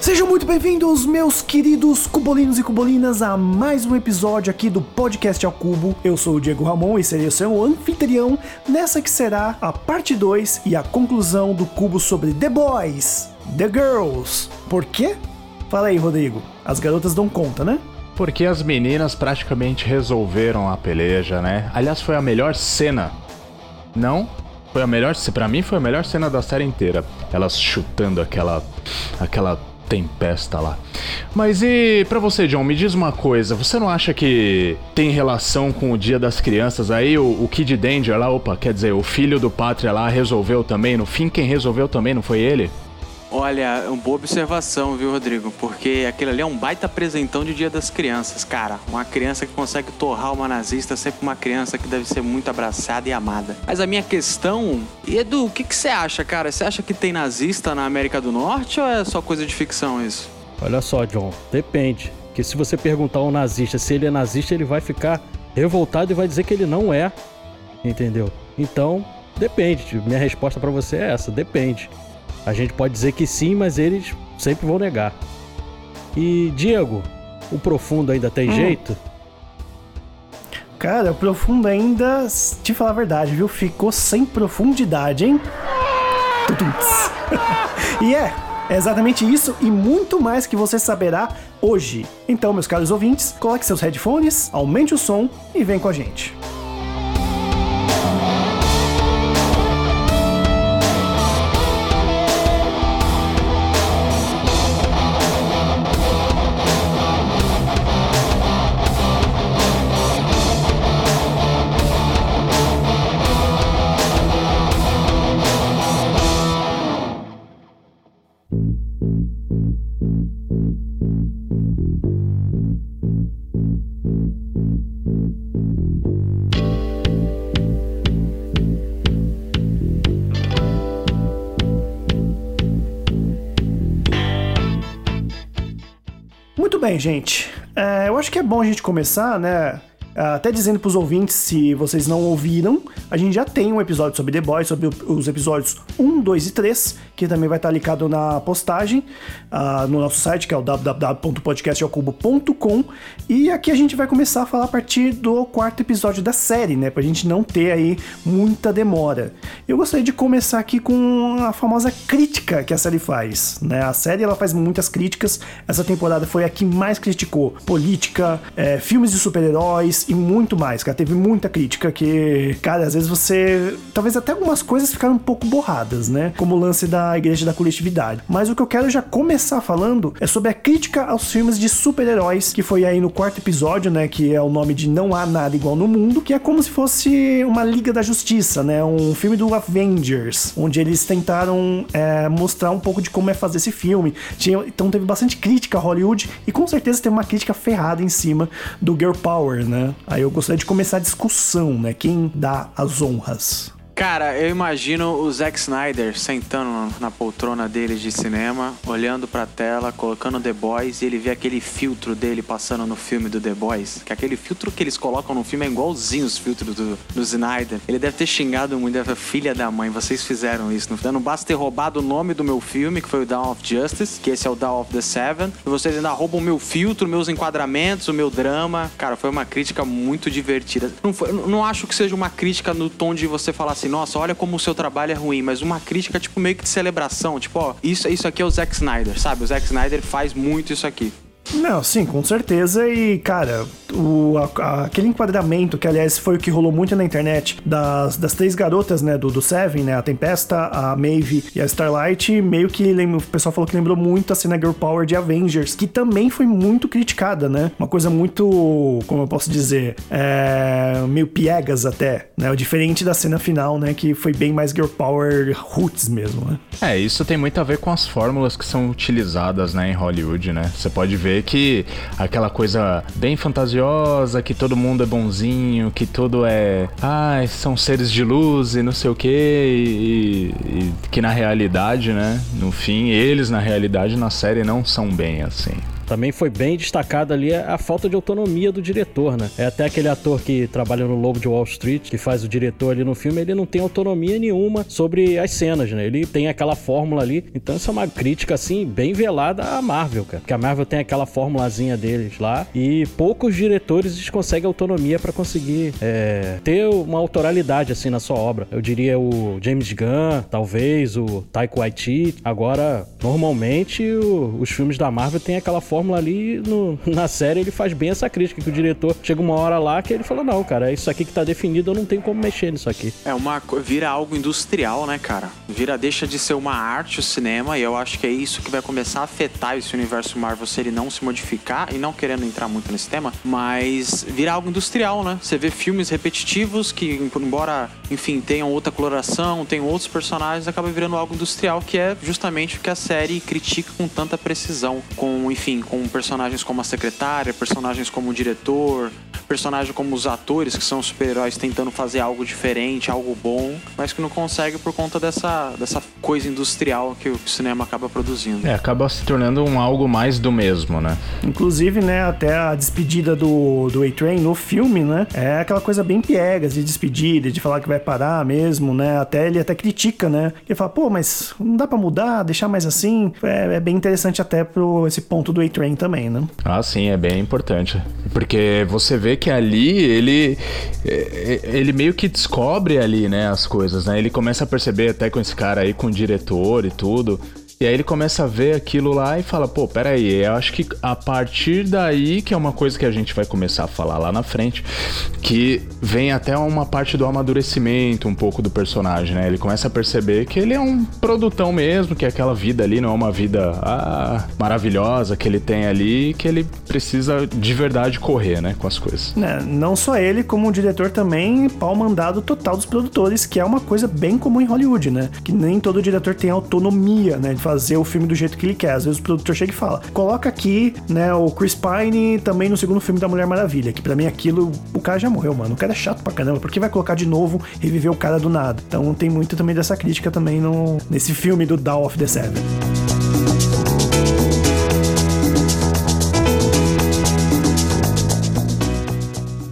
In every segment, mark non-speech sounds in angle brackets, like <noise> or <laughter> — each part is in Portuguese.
Sejam muito bem-vindos, meus queridos cubolinos e cubolinas, a mais um episódio aqui do Podcast ao Cubo. Eu sou o Diego Ramon e serei o seu anfitrião nessa que será a parte 2 e a conclusão do cubo sobre The Boys, The Girls. Por quê? Fala aí, Rodrigo. As garotas dão conta, né? Porque as meninas praticamente resolveram a peleja, né? Aliás, foi a melhor cena. Não? Foi a melhor, para mim foi a melhor cena da série inteira. Elas chutando aquela aquela tempesta lá. Mas e pra você, John, me diz uma coisa, você não acha que tem relação com o Dia das Crianças aí o, o Kid Danger lá, opa, quer dizer, o filho do Pátria lá resolveu também, no fim quem resolveu também não foi ele? Olha, uma boa observação, viu, Rodrigo? Porque aquele ali é um baita apresentão de Dia das Crianças, cara. Uma criança que consegue torrar uma nazista é sempre uma criança que deve ser muito abraçada e amada. Mas a minha questão, Edu, o que, que você acha, cara? Você acha que tem nazista na América do Norte ou é só coisa de ficção isso? Olha só, John, depende. Que se você perguntar um nazista se ele é nazista, ele vai ficar revoltado e vai dizer que ele não é. Entendeu? Então, depende. Minha resposta pra você é essa, depende. A gente pode dizer que sim, mas eles sempre vão negar. E Diego, o profundo ainda tem jeito? Cara, o profundo ainda, te falar a verdade, viu? Ficou sem profundidade, hein? <laughs> E é, é exatamente isso e muito mais que você saberá hoje. Então, meus caros ouvintes, coloque seus headphones, aumente o som e vem com a gente. Bem, gente. É, eu acho que é bom a gente começar, né? Até dizendo pros ouvintes, se vocês não ouviram, a gente já tem um episódio sobre The Boys, sobre os episódios 1, 2 e 3, que também vai estar linkado na postagem ah, no nosso site, que é o www.podcastalcubo.com. E aqui a gente vai começar a falar a partir do quarto episódio da série, né? Pra gente não ter aí muita demora. Eu gostaria de começar aqui com a famosa crítica que a série faz, né? A série ela faz muitas críticas. Essa temporada foi a que mais criticou política, é, filmes de super-heróis e muito mais. Cara, teve muita crítica que, cara, às vezes você, talvez até algumas coisas ficaram um pouco borradas, né? Como o lance da Igreja da Coletividade. Mas o que eu quero já começar falando é sobre a crítica aos filmes de super-heróis que foi aí no quarto episódio, né? Que é o nome de Não Há Nada Igual no Mundo, que é como se fosse uma Liga da Justiça, né? Um filme do Avengers, onde eles tentaram é, mostrar um pouco de como é fazer esse filme. Tinha- então teve bastante crítica a Hollywood e com certeza teve uma crítica ferrada em cima do Girl Power, né? Aí eu gostaria de começar a discussão, né? Quem dá as honras? Cara, eu imagino o Zack Snyder sentando na poltrona dele de cinema, olhando pra tela, colocando The Boys e ele vê aquele filtro dele passando no filme do The Boys. Que aquele filtro que eles colocam no filme é igualzinho os filtros do, do Snyder. Ele deve ter xingado muito, deve filha da mãe, vocês fizeram isso. Não, não basta ter roubado o nome do meu filme, que foi o Dawn of Justice, que esse é o Dawn of the Seven, e vocês ainda roubam o meu filtro, meus enquadramentos, o meu drama. Cara, foi uma crítica muito divertida. Não, foi- não acho que seja uma crítica no tom de você falar assim, nossa, olha como o seu trabalho é ruim, mas uma crítica, tipo, meio que de celebração. Tipo, ó, isso, isso aqui é o Zack Snyder, sabe? O Zack Snyder faz muito isso aqui. Não, sim, com certeza. E, cara, o, a- aquele enquadramento, que aliás foi o que rolou muito na internet, das, das três garotas, né, do, do Seven, né, a Tempesta, a Maeve e a Starlight, meio que lembra- o pessoal falou que lembrou muito a cena Girl Power de Avengers, que também foi muito criticada, né? Uma coisa muito, como eu posso dizer, é, meio piegas até, né? Diferente da cena final, né, que foi bem mais Girl Power roots mesmo, né? É, isso tem muito a ver com as fórmulas que são utilizadas, né, em Hollywood, né? Você pode ver que aquela coisa bem fantasiosa, que todo mundo é bonzinho, que tudo é, ah, são seres de luz e não sei o quê, e, e que na realidade, né, no fim, eles na realidade na série não são bem assim. Também foi bem destacada ali a falta de autonomia do diretor, né? É até aquele ator que trabalha no Lobo de Wall Street, que faz o diretor ali no filme, ele não tem autonomia nenhuma sobre as cenas, né? Ele tem aquela fórmula ali. Então isso é uma crítica, assim, bem velada à Marvel, cara. Porque a Marvel tem aquela formulazinha deles lá e poucos diretores conseguem autonomia pra conseguir é, ter uma autoralidade, assim, na sua obra. Eu diria o James Gunn, talvez, o Taika Waititi. Agora, normalmente, o- os filmes da Marvel têm aquela fórmula ali no- na série ele faz bem essa crítica que o diretor chega uma hora lá que ele fala não cara é isso aqui que tá definido eu não tenho como mexer nisso aqui É uma vira algo industrial, né, cara? Vira deixa de ser uma arte o cinema e eu acho que é isso que vai começar a afetar esse universo Marvel se ele não se modificar e não querendo entrar muito nesse tema, mas vira algo industrial, né? Você vê filmes repetitivos que embora, enfim, tenham outra coloração, tenham outros personagens, acaba virando algo industrial que é justamente o que a série critica com tanta precisão, com, enfim, com personagens como a secretária, personagens como o diretor, personagem como os atores que são super-heróis tentando fazer algo diferente, algo bom, mas que não consegue por conta dessa, dessa coisa industrial que o cinema acaba produzindo. É, acaba se tornando um algo mais do mesmo, né? Inclusive, né, até a despedida do, do A-Train no filme, né, é aquela coisa bem piegas de despedida, de falar que vai parar mesmo, né, até ele até critica, né, ele fala, pô, mas não dá pra mudar, deixar mais assim, é, é bem interessante até pro esse ponto do A-Train também, né. Ah, sim, é bem importante. Porque você vê que ali ele é, é, ele meio que descobre ali, né, as coisas, né? Ele começa a perceber até com esse cara aí, com o diretor e tudo. E aí ele começa a ver aquilo lá e fala, pô, peraí, eu acho que a partir daí, que é uma coisa que a gente vai começar a falar lá na frente, que vem até uma parte do amadurecimento um pouco do personagem, né? Ele começa a perceber que ele é um produtão mesmo, que aquela vida ali não é uma vida ah, maravilhosa que ele tem ali, que ele precisa de verdade correr, né, com as coisas. Né, Não só ele, como o diretor também, pau mandado total dos produtores, que é uma coisa bem comum em Hollywood, né? Que nem todo diretor tem autonomia, né? De fazer o filme do jeito que ele quer. Às vezes o produtor chega e fala: coloca aqui, né, o Chris Pine também no segundo filme da Mulher Maravilha. Que pra mim aquilo, o cara já morreu, mano. O cara é chato pra caramba. Por que vai colocar de novo, reviver o cara do nada? Então tem muito também dessa crítica também no, nesse filme do Dawn of the Seven.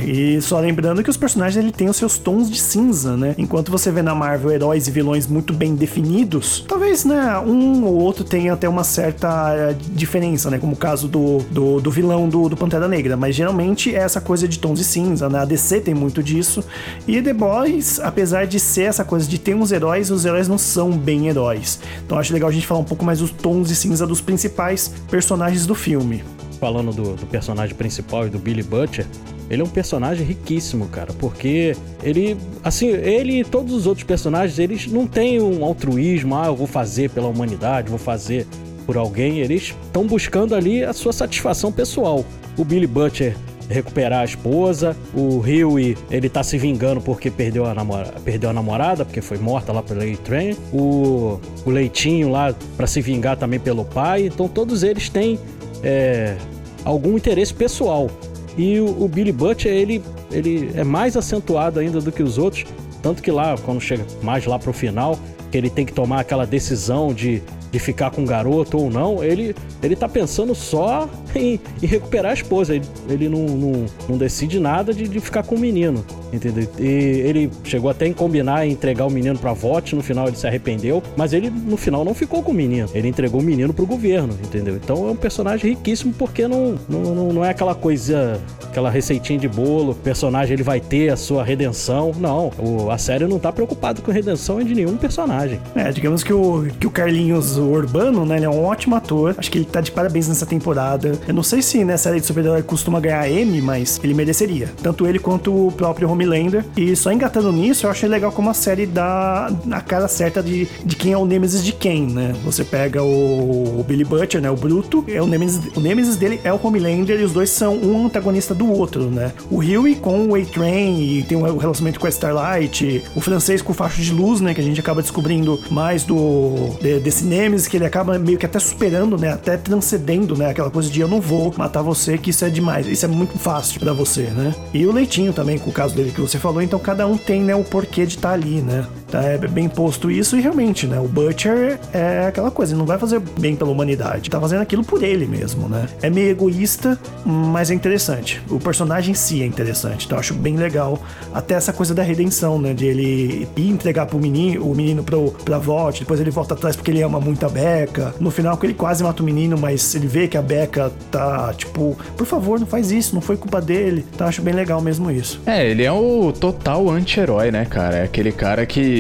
E só lembrando que os personagens ele tem os seus tons de cinza, né? Enquanto você vê na Marvel heróis e vilões muito bem definidos, talvez, né, um ou outro tenha até uma certa eh, diferença, né? Como o caso do, do, do vilão do, do Pantera Negra. Mas geralmente é essa coisa de tons de cinza, né? A DC tem muito disso. E The Boys, apesar de ser essa coisa de ter uns heróis, os heróis não são bem heróis. Então acho legal a gente falar um pouco mais dos tons de cinza dos principais personagens do filme. falando do, do personagem principal e do Billy Butcher, ele é um personagem riquíssimo, cara, porque ele, assim, ele e todos os outros personagens, eles não têm um altruísmo, ah, eu vou fazer pela humanidade, vou fazer por alguém, eles estão buscando ali a sua satisfação pessoal. O Billy Butcher recuperar a esposa, o Huey, ele tá se vingando porque perdeu a, namora perdeu a namorada, porque foi morta lá pelo A-Train, o, o Leitinho lá para se vingar também pelo pai, então todos eles têm é, algum interesse pessoal. E o, o Billy Butcher, ele, ele é mais acentuado ainda do que os outros. Tanto que lá, quando chega mais lá pro final, que ele tem que tomar aquela decisão de, de ficar com o garoto ou não, ele, ele tá pensando só em, em recuperar a esposa. Ele, ele não, não, não decide nada de, de ficar com o menino, entendeu? E ele chegou até em combinar em entregar o menino pra VOT, no final ele se arrependeu, mas ele no final não ficou com o menino. Ele entregou o menino pro governo, entendeu? Então é um personagem riquíssimo porque não, não, não, é aquela coisa, aquela receitinha de bolo, o personagem ele vai ter a sua redenção. Não, o, a série não tá preocupado com redenção de nenhum personagem. É, digamos que o, que o Carlinhos Urbano, né, ele é um ótimo ator. Acho que ele tá de parabéns nessa temporada. Eu não sei se nessa série de super-herói costuma ganhar M, mas ele mereceria. Tanto ele quanto o próprio Homelander. E só engatando nisso, eu achei legal como a série dá a cara certa de, de quem é o Nemesis de quem, né? Você pega o, o Billy Butcher, né? O Bruto. É o, Nemesis, o Nemesis dele é o Homelander e os dois são um antagonista do outro, né? O Huey com o A-Train e tem um relacionamento com a Starlight. O francês com o facho de luz, né? Que a gente acaba descobrindo mais do de, desse Nemesis, que ele acaba meio que até superando, né? Até transcendendo, né? Aquela coisa de eu não vou matar você, que isso é demais. Isso é muito fácil para você, né? E o Leitinho também, com o caso dele que você falou. Então cada um tem, né? O porquê de estar tá ali, né? Tá, é bem posto isso e realmente, né? O Butcher é aquela coisa, ele não vai fazer bem pela humanidade. Tá fazendo aquilo por ele mesmo, né? É meio egoísta, mas é interessante. O personagem em si é interessante. Então eu acho bem legal até essa coisa da redenção, né? De ele ir entregar pro menino, o menino pro, pra Vault, depois ele volta atrás porque ele ama muito a Becca. No final, ele quase mata o menino, mas ele vê que a Becca tá, tipo, por favor, não faz isso, não foi culpa dele. Então eu acho bem legal mesmo isso. É, ele é o total anti-herói, né, cara? É aquele cara que,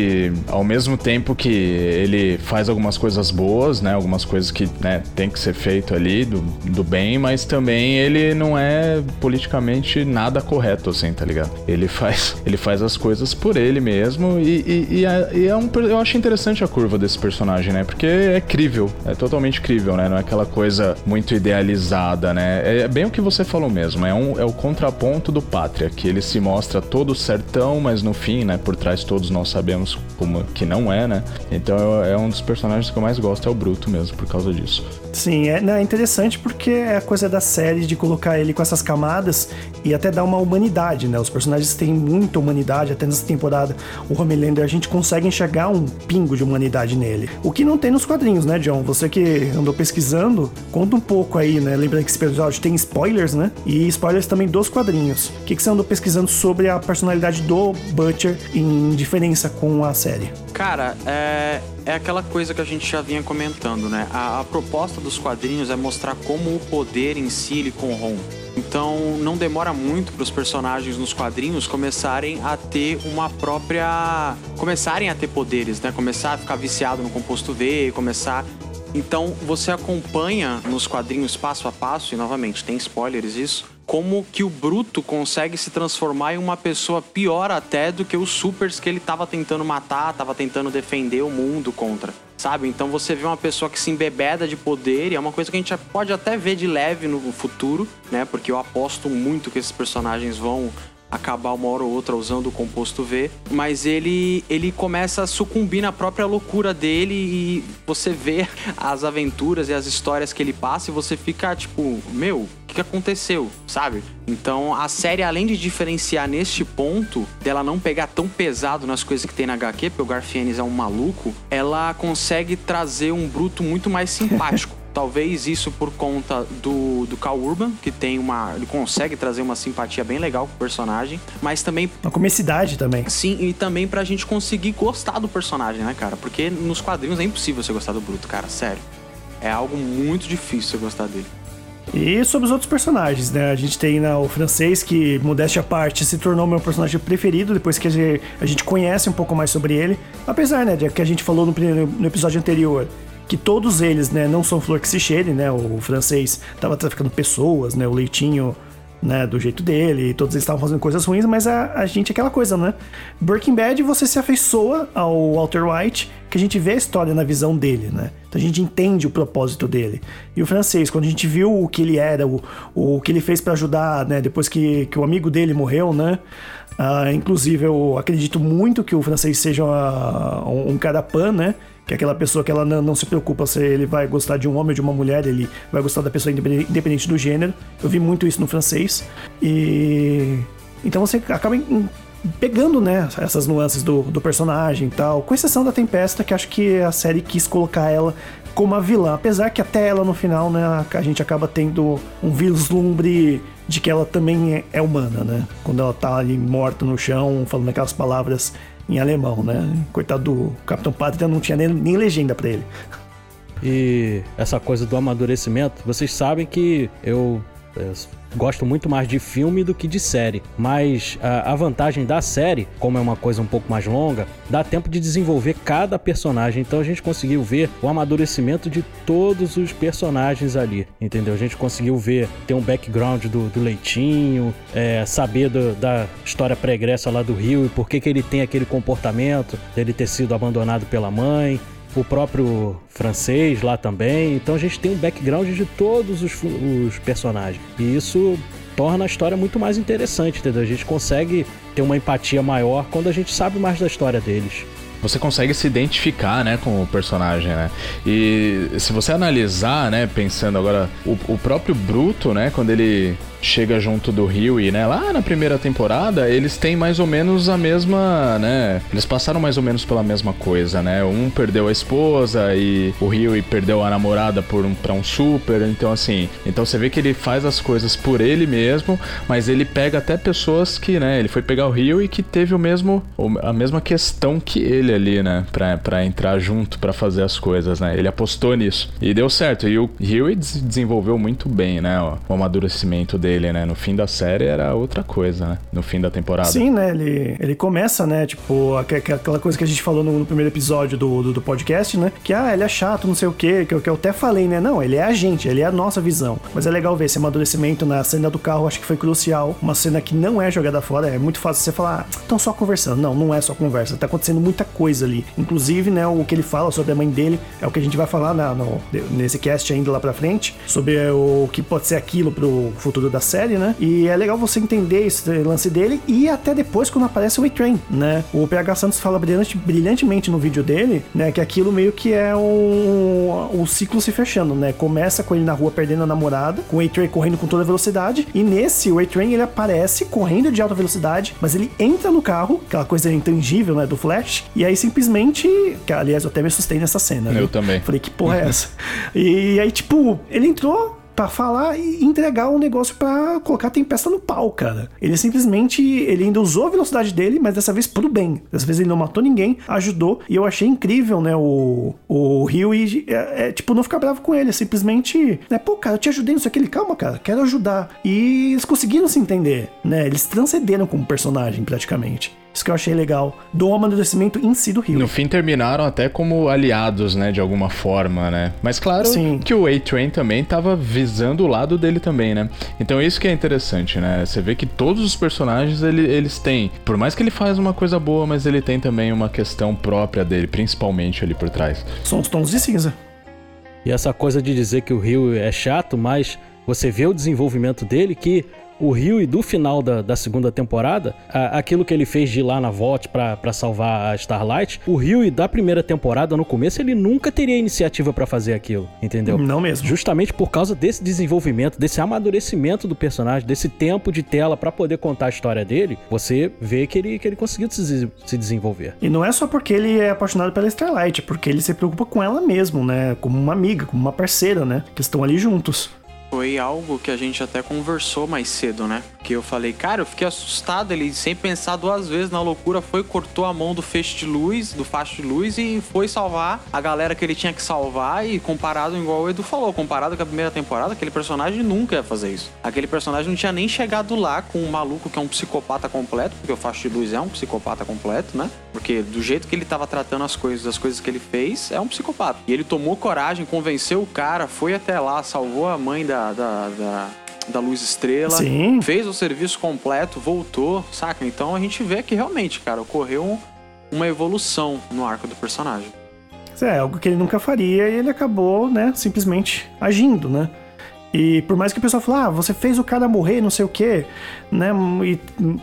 ao mesmo tempo que ele faz algumas coisas boas, né? Algumas coisas que né, tem que ser feito ali do, do bem, mas também ele não é politicamente nada correto, assim, tá ligado? Ele faz, <laughs> ele faz as coisas por ele mesmo e, e, e, é, e é um, eu acho interessante a curva desse personagem, né? Porque é crível, é totalmente crível, né? Não é aquela coisa muito idealizada, né? É bem o que você falou mesmo, é, um, é o contraponto do Pátria, que ele se mostra todo certão, mas no fim, né? Por trás todos nós sabemos como que não é, né? Então é um dos personagens que eu mais gosto, é o Bruto mesmo, por causa disso. Sim, é, é interessante porque é a coisa da série de colocar ele com essas camadas e até dar uma humanidade, né? Os personagens têm muita humanidade, até nessa temporada o Homelander a gente consegue enxergar um pingo de humanidade nele. O que não tem nos quadrinhos, né, John? Você que andou pesquisando, conta um pouco aí, né? Lembrando que esse episódio tem spoilers, né? E spoilers também dos quadrinhos. O que, que você andou pesquisando sobre a personalidade do Butcher em diferença com a série? Cara, é, é aquela coisa que a gente já vinha comentando, né? A, a proposta dos quadrinhos é mostrar como o poder em si ele corrompe. Então não demora muito para os personagens nos quadrinhos começarem a ter uma própria. começarem a ter poderes, né? Começar a ficar viciado no composto V, começar. Então você acompanha nos quadrinhos passo a passo, e novamente tem spoilers isso, como que o Bruto consegue se transformar em uma pessoa pior até do que os supers que ele estava tentando matar, estava tentando defender o mundo contra sabe? Então você vê uma pessoa que se embebeda de poder e é uma coisa que a gente pode até ver de leve no futuro, né? Porque eu aposto muito que esses personagens vão acabar uma hora ou outra usando o composto V, mas ele ele começa a sucumbir na própria loucura dele e você vê <laughs> as aventuras e as histórias que ele passa e você fica tipo, meu, o que, aconteceu, sabe? Então a série, além de diferenciar neste ponto, dela não pegar tão pesado nas coisas que tem na HQ, porque o Garfienes é um maluco, ela consegue trazer um bruto muito mais simpático. Talvez isso por conta do, do Cal Urban, que tem uma. Ele consegue trazer uma simpatia bem legal com o personagem, mas também. Uma comicidade também. Sim, e também pra gente conseguir gostar do personagem, né, cara? Porque nos quadrinhos é impossível você gostar do Bruto, cara, sério. É algo muito difícil você gostar dele. E sobre os outros personagens, né? A gente tem né, o francês, que, modéstia à parte, se tornou meu personagem preferido depois que a gente conhece um pouco mais sobre ele. Apesar, né, de que a gente falou no, no episódio anterior, que todos eles, né, não são flor que se cheire, né? O francês estava traficando pessoas, né? O leitinho, né, do jeito dele, todos eles estavam fazendo coisas ruins, mas a, a gente é aquela coisa, né? Breaking Bad, você se afeiçoa ao Walter White, que a gente vê a história na visão dele, né? Então a gente entende o propósito dele. E o francês, quando a gente viu o que ele era, o, o que ele fez para ajudar, né? Depois que, que o amigo dele morreu, né? Uh, inclusive, eu acredito muito que o francês seja uh, um, um cara pan, né? Que é aquela pessoa que ela não, não, se preocupa se ele vai gostar de um homem ou de uma mulher, ele vai gostar da pessoa independente do gênero. Eu vi muito isso no francês. E então você acaba pegando, né, essas nuances do, do personagem e tal, com exceção da Tempesta, que acho que a série quis colocar ela como a vilã, apesar que até ela no final, né, a gente acaba tendo um vislumbre de que ela também é, é humana, né? Quando ela tá ali morta no chão, falando aquelas palavras em alemão, né? Coitado do Capitão Pátria, não tinha nem, nem legenda para ele. E essa coisa do amadurecimento, vocês sabem que eu Eu gosto muito mais de filme do que de série. Mas a, a, vantagem da série, como é uma coisa um pouco mais longa, dá tempo de desenvolver cada personagem. Então a gente conseguiu ver o amadurecimento de todos os personagens ali, entendeu? A gente conseguiu ver, ter um background do, do Leitinho, é, saber do, da história pregressa lá do Rio e por que, que ele tem aquele comportamento dele ter sido abandonado pela mãe o próprio francês lá também. Então a gente tem um background de todos os, os personagens. E isso torna a história muito mais interessante, entendeu? A gente consegue ter uma empatia maior quando a gente sabe mais da história deles você consegue se identificar, né, com o personagem, né? E se você analisar, né, pensando agora, o, o próprio Bruto, né, quando ele chega junto do Rio e, né, lá na primeira temporada, eles têm mais ou menos a mesma, né, eles passaram mais ou menos pela mesma coisa, né? Um perdeu a esposa e o Rio perdeu a namorada por um para um super, então assim, então você vê que ele faz as coisas por ele mesmo, mas ele pega até pessoas que, né, ele foi pegar o Rio e que teve o mesmo a mesma questão que ele ali, né, para entrar junto para fazer as coisas, né? Ele apostou nisso e deu certo. E o Rio desenvolveu muito bem, né, o amadurecimento dele dele, né? No fim da série era outra coisa, né? No fim da temporada. Sim, né? Ele, ele começa, né? Tipo, aquela coisa que a gente falou no, no primeiro episódio do, do, do, podcast, né? Que, ah, ele é chato, não sei o quê, que, que eu até falei, né? Não, ele é a gente, ele é a nossa visão. Mas é legal ver esse amadurecimento na cena do carro, acho que foi crucial. Uma cena que não é jogada fora, é muito fácil você falar, ah, estão só conversando. Não, não é só conversa, tá acontecendo muita coisa ali. Inclusive, né, o que ele fala sobre a mãe dele é o que a gente vai falar na, no, nesse cast ainda lá pra frente, sobre o que pode ser aquilo pro futuro da da série, né? E é legal você entender esse lance dele e até depois quando aparece o A-Train, né? O PH Santos fala brilhante, brilhantemente no vídeo dele, né? Que aquilo meio que é um, um ciclo se fechando, né? Começa com ele na rua perdendo a namorada, com o A-Train correndo com toda velocidade, e nesse o A-Train ele aparece correndo de alta velocidade, mas ele entra no carro, aquela coisa intangível, né? Do Flash, e aí simplesmente. Que, aliás, eu até me assustei nessa cena. Eu também. Falei, que porra é <laughs> essa? e aí, tipo, ele entrou, para falar e entregar um negócio para colocar tempesta no pau, cara. Ele simplesmente, ele ainda usou a velocidade dele, mas dessa vez pro bem. Dessa vez ele não matou ninguém, ajudou. E eu achei incrível, né, o, o Rio e, é, é, tipo, não ficar bravo com ele. Simplesmente, né, pô, cara, eu te ajudei, não sei o que. Ele, calma, cara, quero ajudar. E eles conseguiram se entender, né? Eles transcenderam como personagem, praticamente. Isso que eu achei legal do amadurecimento em si do Rio. No fim terminaram até como aliados, né, de alguma forma, né? Mas claro Sim. que o A-Train também tava visando o lado dele também, né? Então isso que é interessante, né? Você vê que todos os personagens ele, eles têm, por mais que ele faz uma coisa boa, mas ele tem também uma questão própria dele, principalmente ali por trás. São os tons de cinza. E essa coisa de dizer que o Rio é chato, mas você vê o desenvolvimento dele que o Rio e do final da, da segunda temporada, a, aquilo que ele fez de ir lá na Vault para salvar a Starlight, o Rio e da primeira temporada, no começo, ele nunca teria iniciativa para fazer aquilo, entendeu? Não mesmo. Justamente por causa desse desenvolvimento, desse amadurecimento do personagem, desse tempo de tela para poder contar a história dele, você vê que ele, que ele conseguiu se, se desenvolver. E não é só porque ele é apaixonado pela Starlight, é porque ele se preocupa com ela mesmo, né? Como uma amiga, como uma parceira, né? Que estão ali juntos. Foi algo que a gente até conversou mais cedo, né? Que eu falei, cara, eu fiquei assustado. Ele, sem pensar duas vezes na loucura, foi, cortou a mão do feixe de luz, do facho de luz e foi salvar a galera que ele tinha que salvar. E comparado, igual o Edu falou, comparado com a primeira temporada, aquele personagem nunca ia fazer isso. Aquele personagem não tinha nem chegado lá com um maluco que é um psicopata completo, porque o facho de luz é um psicopata completo, né? Porque do jeito que ele tava tratando as coisas, as coisas que ele fez, é um psicopata. E ele tomou coragem, convenceu o cara, foi até lá, salvou a mãe da da, da, da, Luz Estrela. Sim. Fez o serviço completo, voltou, saca? Então a gente vê que realmente, cara, ocorreu uma evolução no arco do personagem. É, algo que ele nunca faria e ele acabou, né, simplesmente agindo, né? E por mais que o pessoal fale, ah, você fez o cara morrer, não sei o quê, né? E,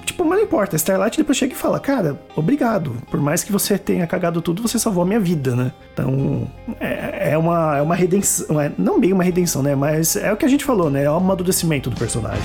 tipo, mas não importa. Starlight depois chega e fala, cara, obrigado. Por mais que você tenha cagado tudo, você salvou a minha vida, né? Então, é, é uma, é uma redenção. É, não bem uma redenção, né? Mas é o que a gente falou, né? É um amadurecimento do personagem.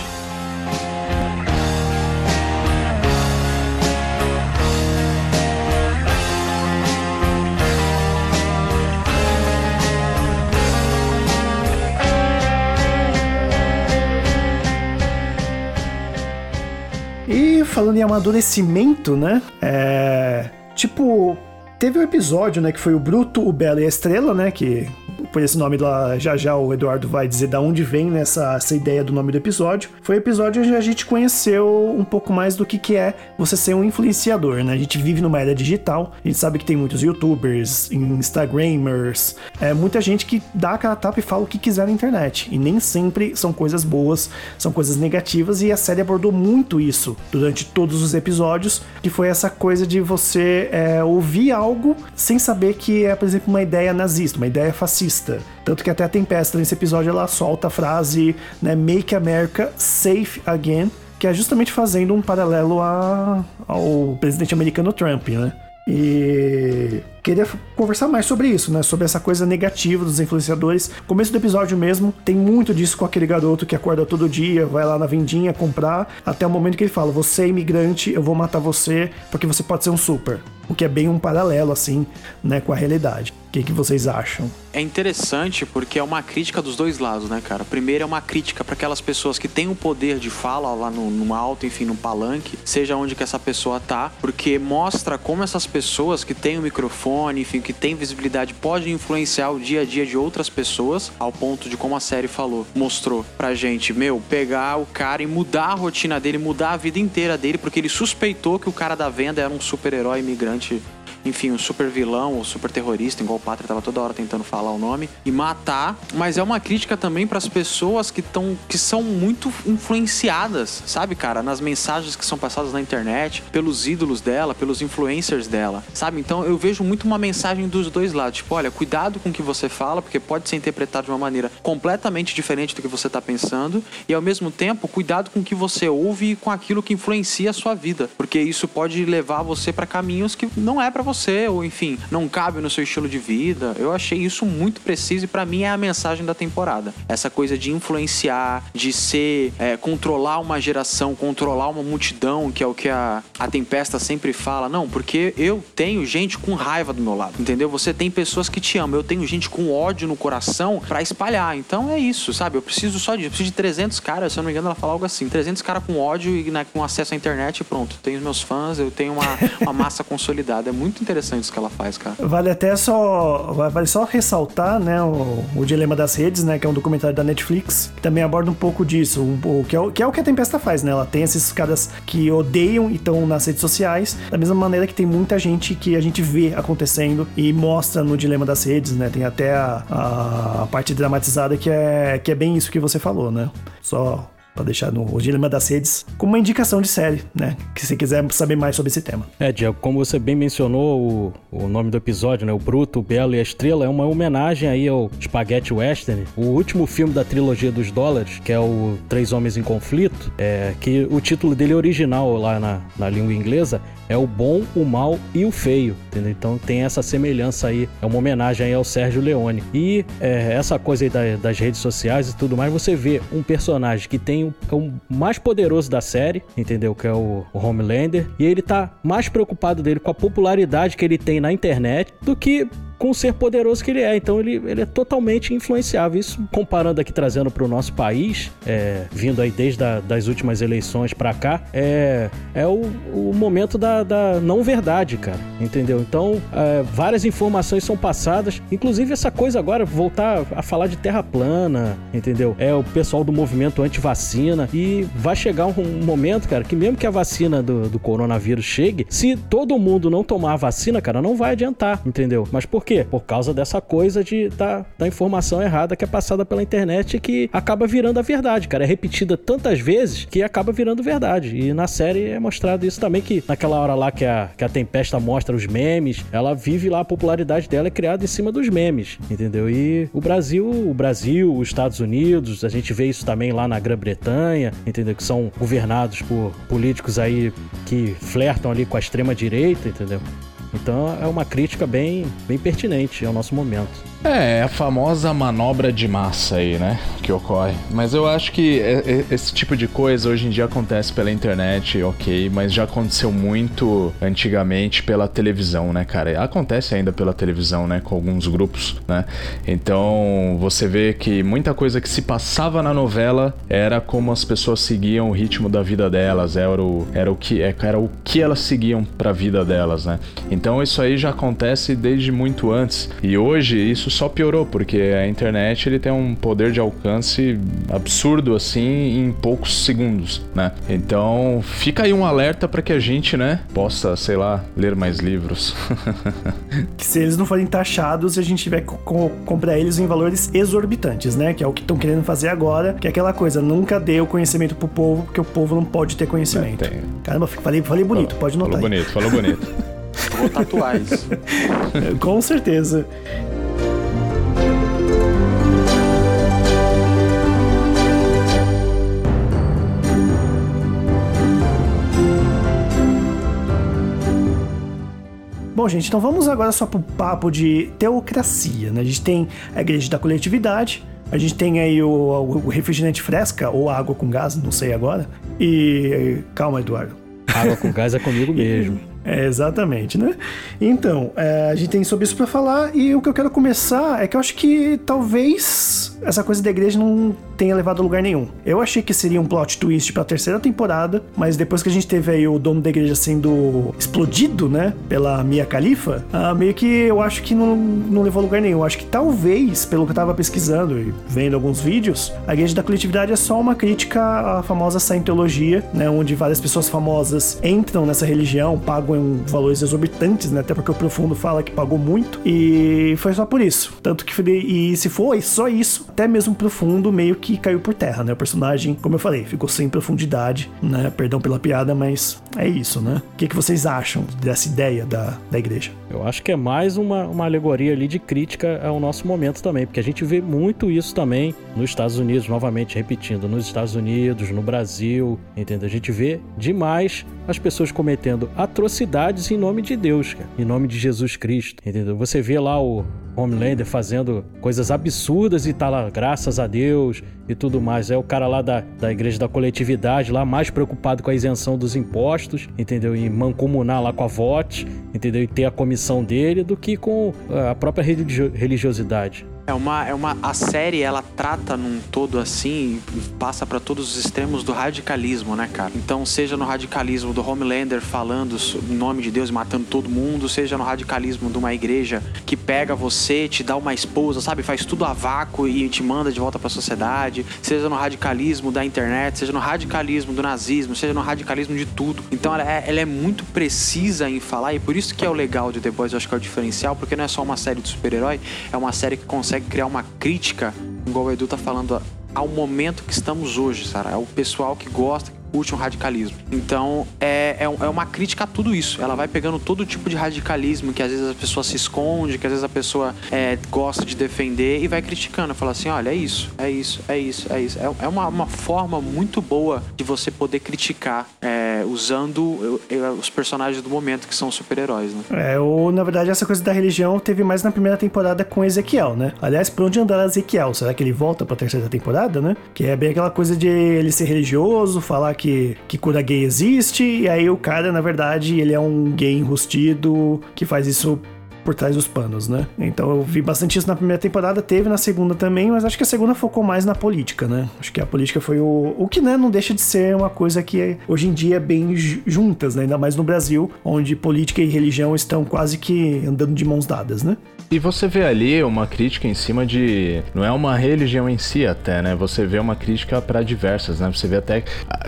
Falando em amadurecimento, né? É. Tipo, teve um episódio, né, que foi o Bruto, o Belo e a Estrela, né, que foi esse nome lá, já já o Eduardo vai dizer da onde vem nessa essa ideia do nome do episódio. Foi o episódio onde a gente conheceu um pouco mais do que, que é você ser um influenciador, né? A gente vive numa era digital, a gente sabe que tem muitos youtubers, instagramers, é, muita gente que dá aquela tapa e fala o que quiser na internet. E nem sempre são coisas boas, são coisas negativas, e a série abordou muito isso durante todos os episódios, que foi essa coisa de você é, ouvir algo sem saber que é, por exemplo, uma ideia nazista, uma ideia fascista. Tanto que até a Tempesta nesse episódio ela solta a frase né, Make America Safe Again, que é justamente fazendo um paralelo a, ao presidente americano Trump, né? E queria conversar mais sobre isso, né? Sobre essa coisa negativa dos influenciadores. Começo do episódio mesmo, tem muito disso com aquele garoto que acorda todo dia, vai lá na vendinha comprar, até o momento que ele fala: Você é imigrante, eu vou matar você porque você pode ser um super. O que é bem um paralelo, assim, né, com a realidade. O que, que vocês acham? É interessante porque é uma crítica dos dois lados, né, cara? Primeiro é uma crítica para aquelas pessoas que têm o poder de fala lá no, no alto, enfim, no palanque, seja onde que essa pessoa tá, porque mostra como essas pessoas que têm o microfone, enfim, que têm visibilidade, podem influenciar o dia a dia de outras pessoas, ao ponto de como a série falou, mostrou pra gente, meu, pegar o cara e mudar a rotina dele, mudar a vida inteira dele, porque ele suspeitou que o cara da venda era um super-herói imigrante enfim, um super vilão ou super terrorista, igual o Pátria tava toda hora tentando falar o nome, e matar. Mas é uma crítica também para as pessoas que estão que são muito influenciadas, sabe, cara, nas mensagens que são passadas na internet, pelos ídolos dela, pelos influencers dela, sabe? Então eu vejo muito uma mensagem dos dois lados, tipo, olha, cuidado com o que você fala, porque pode ser interpretado de uma maneira completamente diferente do que você tá pensando, e ao mesmo tempo, cuidado com o que você ouve e com aquilo que influencia a sua vida, porque isso pode levar você para caminhos que não é para você, ou enfim, não cabe no seu estilo de vida. Eu achei isso muito preciso e para mim é a mensagem da temporada. Essa coisa de influenciar, de ser, é, controlar uma geração, controlar uma multidão, que é o que a, a Tempesta sempre fala. Não, porque eu tenho gente com raiva do meu lado, entendeu? Você tem pessoas que te amam, eu tenho gente com ódio no coração para espalhar. Então é isso, sabe? Eu preciso só de, eu preciso de 300 caras, se eu não me engano ela fala algo assim, 300 caras com ódio e né, com acesso à internet e pronto. Tenho os meus fãs, eu tenho uma, uma massa <laughs> consolidada. É muito interessante isso que ela faz, cara. Vale até só. Vale só ressaltar, né, o, o Dilema das Redes, né? Que é um documentário da Netflix, que também aborda um pouco disso. Um, que, é o, que é o que a Tempesta faz, né? Ela tem esses caras que odeiam e estão nas redes sociais, da mesma maneira que tem muita gente que a gente vê acontecendo e mostra no Dilema das Redes, né? Tem até a, a, a parte dramatizada que é, que é bem isso que você falou, né? Só para deixar no o Dilema das Redes como uma indicação de série, né? Que se quiser saber mais sobre esse tema. É, Diego, como você bem mencionou o, o nome do episódio, né? O Bruto, o Belo e a Estrela é uma homenagem aí ao Spaghetti Western, o último filme da trilogia dos dólares, que é o Três Homens em Conflito, é, que o título dele original lá na, na língua inglesa é o bom, o mal e o feio, entendeu? Então tem essa semelhança aí, é uma homenagem aí ao Sérgio Leone. E é, essa coisa aí da, das redes sociais e tudo mais, você vê um personagem que tem o, é o mais poderoso da série, entendeu? Que é o, o Homelander, e ele tá mais preocupado dele com a popularidade que ele tem na internet do que com o ser poderoso que ele é. Então ele, ele é totalmente influenciável. Isso comparando aqui, trazendo para o nosso país, é, vindo aí desde a, das últimas eleições para cá, é, é o, o momento da, da não verdade, cara. Entendeu? Então é, várias informações são passadas, inclusive essa coisa agora, voltar a falar de terra plana, entendeu? É o pessoal do movimento anti-vacina e vai chegar um, momento, cara, que mesmo que a vacina do, do coronavírus chegue, se todo mundo não tomar a vacina, cara, não vai adiantar, entendeu? Mas por quê? Por causa dessa coisa de da, da informação errada que é passada pela internet e que acaba virando a verdade, cara. É repetida tantas vezes que acaba virando verdade. E na série é mostrado isso também, que naquela hora lá que a, que a Tempesta mostra os memes, ela vive lá, a popularidade dela é criada em cima dos memes, entendeu? E o Brasil, o Brasil, os Estados Unidos, a gente vê isso também lá na Grã-Bretanha, entendeu? Que são governados por políticos aí que flertam ali com a extrema direita, entendeu? Então é uma crítica bem, bem pertinente ao nosso momento. É, é, a famosa manobra de massa aí, né? Que ocorre. Mas eu acho que esse tipo de coisa hoje em dia acontece pela internet, ok, mas já aconteceu muito antigamente pela televisão, né, cara? Acontece ainda pela televisão, né? Com alguns grupos, né? Então você vê que muita coisa que se passava na novela era como as pessoas seguiam o ritmo da vida delas, era o, era o, que, era o que elas seguiam pra vida delas, né? Então isso aí já acontece desde muito antes. E hoje isso isso só piorou, porque a internet ele tem um poder de alcance absurdo assim em poucos segundos, né? Então, fica aí um alerta para que a gente, né, possa, sei lá, ler mais livros. <laughs> Que se eles não forem taxados, a gente tiver que co- comprar eles em valores exorbitantes, né? Que é o que estão querendo fazer agora, que é aquela coisa, nunca dê o conhecimento pro povo, porque o povo não pode ter conhecimento. É. Caramba, falei, falei bonito, pode falou notar. aí. bonito, falou bonito. <laughs> Vou tatuar isso. <laughs> Com certeza. Bom, gente, então vamos agora só pro papo de teocracia, né? A gente tem a igreja da coletividade, a gente tem aí o, o refrigerante fresca ou água com gás, não sei agora. E. Calma, Eduardo. Água com gás é comigo <laughs> mesmo. É, exatamente, né? Então, é, a gente tem sobre isso pra falar e o que eu quero começar é que eu acho que talvez essa coisa da igreja não tenha levado a lugar nenhum. Eu achei que seria um plot twist pra terceira temporada, mas depois que a gente teve aí o dono da igreja sendo explodido, né, pela Mia Khalifa, ah, meio que eu acho que não, não levou a lugar nenhum. Eu acho que talvez, pelo que eu tava pesquisando e vendo alguns vídeos, a igreja da coletividade é só uma crítica à famosa Scientologia, né, onde várias pessoas famosas entram nessa religião, pagam em valores exorbitantes, né, até porque o Profundo fala que pagou muito, e foi só por isso. Tanto que, e se foi só isso, até mesmo o Profundo meio que caiu por terra, né, o personagem, como eu falei, ficou sem profundidade, né, perdão pela piada, mas é isso, né. O que, que vocês acham dessa ideia da, da igreja? Eu acho que é mais uma, uma alegoria ali de crítica ao nosso momento também, porque a gente vê muito isso também nos Estados Unidos, novamente repetindo, nos Estados Unidos, no Brasil, entendeu? A gente vê demais as pessoas cometendo atrocidades em nome de Deus, cara, em nome de Jesus Cristo, entendeu? Você vê lá o Homelander fazendo coisas absurdas e tá lá, graças a Deus e tudo mais. É o cara lá da, da igreja da coletividade, lá mais preocupado com a isenção dos impostos, entendeu? E mancomunar lá com a VOT, entendeu? E ter a comissão dele do que com a própria religio- religiosidade. É uma, é uma. A série ela trata num todo assim, passa pra todos os extremos do radicalismo, né, cara? Então, seja no radicalismo do Homelander falando em nome de Deus e matando todo mundo, seja no radicalismo de uma igreja que pega você, te dá uma esposa, sabe? Faz tudo a vácuo e te manda de volta pra sociedade, seja no radicalismo da internet, seja no radicalismo do nazismo, seja no radicalismo de tudo. Então, ela é, ela é muito precisa em falar e por isso que é o legal de The Boys, eu acho que é o diferencial, porque não é só uma série de super-herói, é uma série que consegue criar uma crítica, igual o Edu tá falando, ao momento que estamos hoje, Sara. É o pessoal que gosta, que curte um radicalismo. Então, é, é, é uma crítica a tudo isso. Ela vai pegando todo tipo de radicalismo que às vezes a pessoa se esconde, que às vezes a pessoa é, gosta de defender e vai criticando. Fala assim: olha, é isso, é isso, é isso, é isso. É, é uma, uma forma muito boa de você poder criticar é, usando os personagens do momento, que são super-heróis, né? É, ou na verdade essa coisa da religião teve mais na primeira temporada com Ezequiel, né? Aliás, por onde andar Ezequiel? Será que ele volta pra terceira temporada, né? Que é bem aquela coisa de ele ser religioso, falar que, que cura gay existe, e aí o cara, na verdade, ele é um gay enrustido que faz isso por trás dos panos, né? Então eu vi bastante isso na primeira temporada, teve na segunda também, mas acho que a segunda focou mais na política, né? Acho que a política foi o. O que né, não deixa de ser uma coisa que hoje em dia é bem ju- juntas, né? Ainda mais no Brasil, onde política e religião estão quase que andando de mãos dadas, né? E você vê ali uma crítica em cima de. Não é uma religião em si, até, né? Você vê uma crítica para diversas, né? Você vê até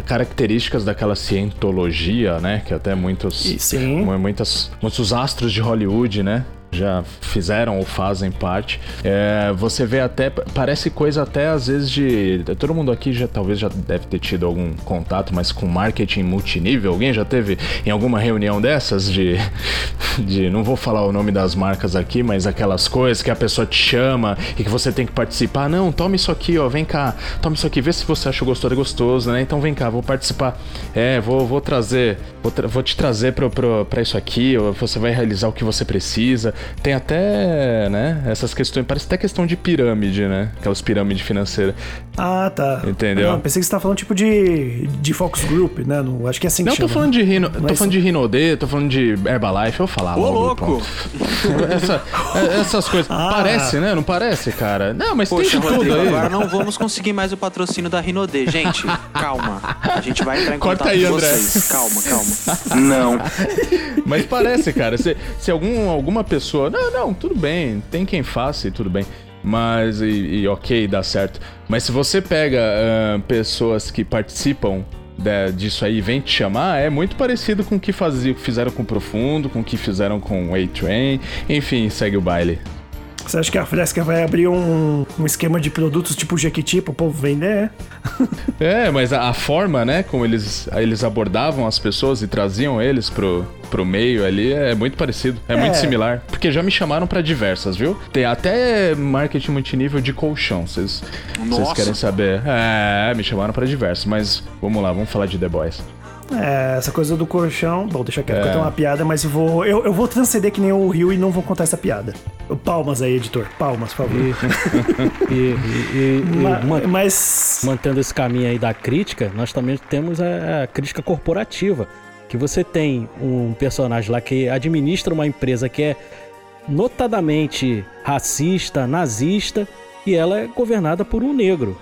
características daquela cientologia, né? Que até muitos. Sim. mu- Muitas, muitos astros de Hollywood, né? Já fizeram ou fazem parte. É, você vê até. Parece coisa até às vezes de. Todo mundo aqui já talvez já deve ter tido algum contato, mas com marketing multinível. Alguém já teve em alguma reunião dessas de. <laughs> de não vou falar o nome das marcas aqui, mas aquelas coisas que a pessoa te chama e que você tem que participar. Não, toma isso aqui, ó, vem cá, toma isso aqui, vê se você acha gostoso, é gostoso, né? Então vem cá, vou participar. É, vou, vou trazer, vou, tra- vou te trazer pro, pro, pra isso aqui, você vai realizar o que você precisa. Tem até, né, essas questões, parece até questão de pirâmide, né? Aquelas pirâmides financeiras. Ah, tá. Entendeu? Não, pensei que você tava falando tipo de, de Focus Group, né? Não, acho que é assim que Não, tô chama, falando né? de Rino, Não tô é falando de Rinode, tô falando de Herbalife, eu vou falar Ô, logo, louco! <laughs> Essa- é- essas coisas. Ah. Parece, né? Não parece, cara? Não, mas Poxa, tem de tudo Rodrigo, aí. agora não vamos conseguir mais o patrocínio da Rinode. Gente, calma. A gente vai entrar em Corta contato aí, com André. vocês. Calma, calma. Não. Mas parece, cara. Se, se algum, alguma pessoa. Não, não, tudo bem. Tem quem faça e tudo bem. Mas, e, e ok, dá certo. Mas se você pega ah, pessoas que participam da- disso aí vem te chamar, é muito parecido com o que fazia, fizeram com o Profundo, com o que fizeram com o A-Train. Enfim, segue o baile. Você acha que a Fresca vai abrir um, um esquema de produtos tipo Jequiti pro povo vender? <laughs> É, mas a, a forma, né, como eles, eles abordavam as pessoas e traziam eles pro, pro meio ali é muito parecido, é, muito É. similar. Porque já me chamaram pra diversas, viu? Tem até marketing multinível de colchão, vocês querem saber. É, me chamaram pra diversos, mas vamos lá, vamos falar de The Boys. É, essa coisa do colchão. Bom, deixa quieto, É. que eu tenho uma piada, mas eu vou, eu, eu vou transcender que nem o Rio e não vou contar essa piada. Palmas aí, editor. Palmas, por favor. <laughs> E, e- e- Ma- man- mas. mantendo esse caminho aí da crítica, nós também temos a, a crítica corporativa. Que você tem um personagem lá que administra uma empresa que é notadamente racista, nazista, e ela é governada por um negro.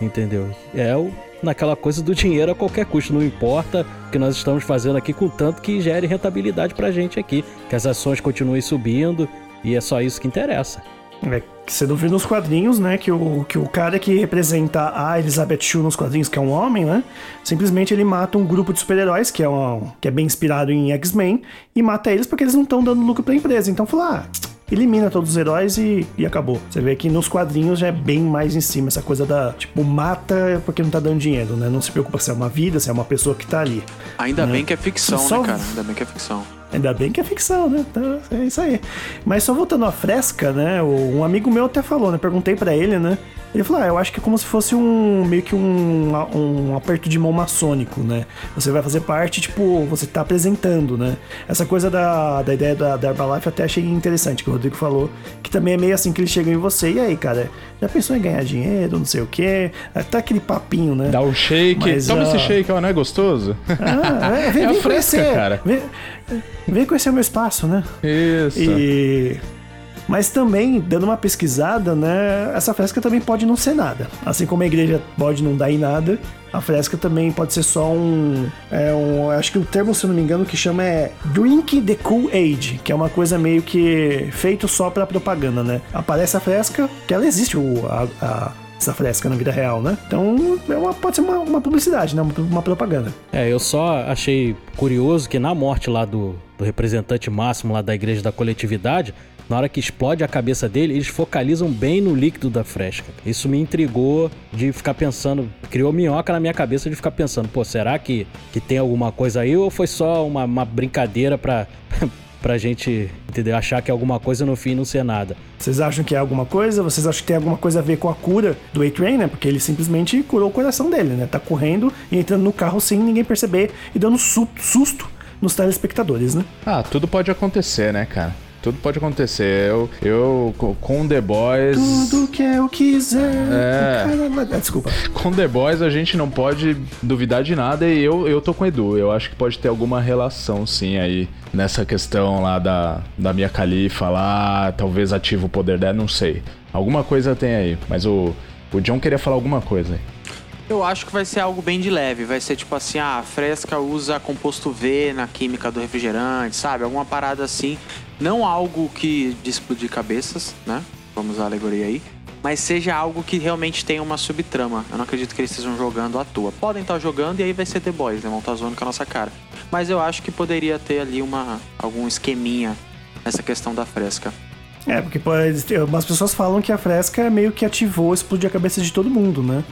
Entendeu? É o, naquela coisa do dinheiro a qualquer custo. Não importa o que nós estamos fazendo aqui, contanto que gere rentabilidade pra gente aqui. Que as ações continuem subindo. E é só isso que interessa. É, que você não viu nos quadrinhos, né? Que o, que o cara que representa a Elizabeth Shue nos quadrinhos, que é um homem, né? Simplesmente ele mata um grupo de super-heróis, que, é um, que é bem inspirado em X-Men, e mata eles porque eles não estão dando lucro pra empresa. Então falou, ah, elimina todos os heróis e, e acabou. Você vê que nos quadrinhos já é bem mais em cima, essa coisa da, tipo, mata porque não tá dando dinheiro, né? Não se preocupa se é uma vida, se é uma pessoa que tá ali. Ainda bem que é ficção, Só- né, cara? Ainda bem que é ficção. Ainda bem que é ficção, né? Então, é isso aí. Mas só voltando à fresca, né? Um amigo meu até falou, né? Perguntei pra ele, né? Ele falou: ah, eu acho que é como se fosse um. meio que um, um aperto de mão maçônico, né? Você vai fazer parte, tipo, você tá apresentando, né? Essa coisa da, da ideia da, da Herbalife eu até achei interessante, que o Rodrigo falou, que também é meio assim que eles chegam em você. E aí, cara, já pensou em ganhar dinheiro, não sei o quê? Até aquele papinho, né? Dá o shake, Mas, toma ah, esse shake, ó, não é gostoso? Ah, é, vem, É a vem fresca, conhecer, cara. Vem, vem conhecer o meu espaço, né? Isso. E... Mas também, dando uma pesquisada, né? Essa fresca também pode não ser nada. Assim como a igreja pode não dar em nada, a fresca também pode ser só um. É um acho que o termo, se não me engano, que chama é Drink the Cool Age, que é uma coisa meio que feito só pra propaganda, né? Aparece a fresca, que ela existe, o, a, a- essa fresca na vida real, né? Então, é uma, pode ser uma, uma publicidade, né? Uma, uma propaganda. É, eu só achei curioso que na morte lá do, do representante máximo lá da igreja da coletividade, na hora que explode a cabeça dele, eles focalizam bem no líquido da fresca. Isso me intrigou de ficar pensando, criou minhoca na minha cabeça de ficar pensando, pô, será que, que tem alguma coisa aí ou foi só uma, uma brincadeira pra, pra gente, entendeu? Achar que é alguma coisa no fim não ser nada. Vocês acham que é alguma coisa? Vocês acham que tem alguma coisa a ver com a cura do A-Train, né? Porque ele simplesmente curou o coração dele, né? Tá correndo e entrando no carro sem ninguém perceber e dando su- susto nos telespectadores, né? Ah, tudo pode acontecer, né, cara? Tudo pode acontecer. Eu, eu co- com The Boys. Tudo que eu quiser. É. Caramba, ah, desculpa. Com The Boys a gente não pode duvidar de nada e eu, eu tô com o Edu. Eu acho que pode ter alguma relação, sim, aí. Nessa questão lá da, da minha califa lá, talvez ativa o poder dela, não sei. Alguma coisa tem aí. Mas o, o John queria falar alguma coisa aí. Eu acho que vai ser algo bem de leve. Vai ser tipo assim, ah, a fresca usa composto V na química do refrigerante, sabe? Alguma parada assim. Não algo que de explodir cabeças, né? Vamos usar a alegoria aí. Mas seja algo que realmente tenha uma subtrama. Eu não acredito que eles estejam jogando à toa. Podem estar jogando e aí vai ser The Boys, né? Vão estar zoando com a nossa cara. Mas eu acho que poderia ter ali uma, algum esqueminha nessa questão da fresca. É, porque algumas pessoas falam que a fresca meio que ativou explodir a cabeça de todo mundo, né?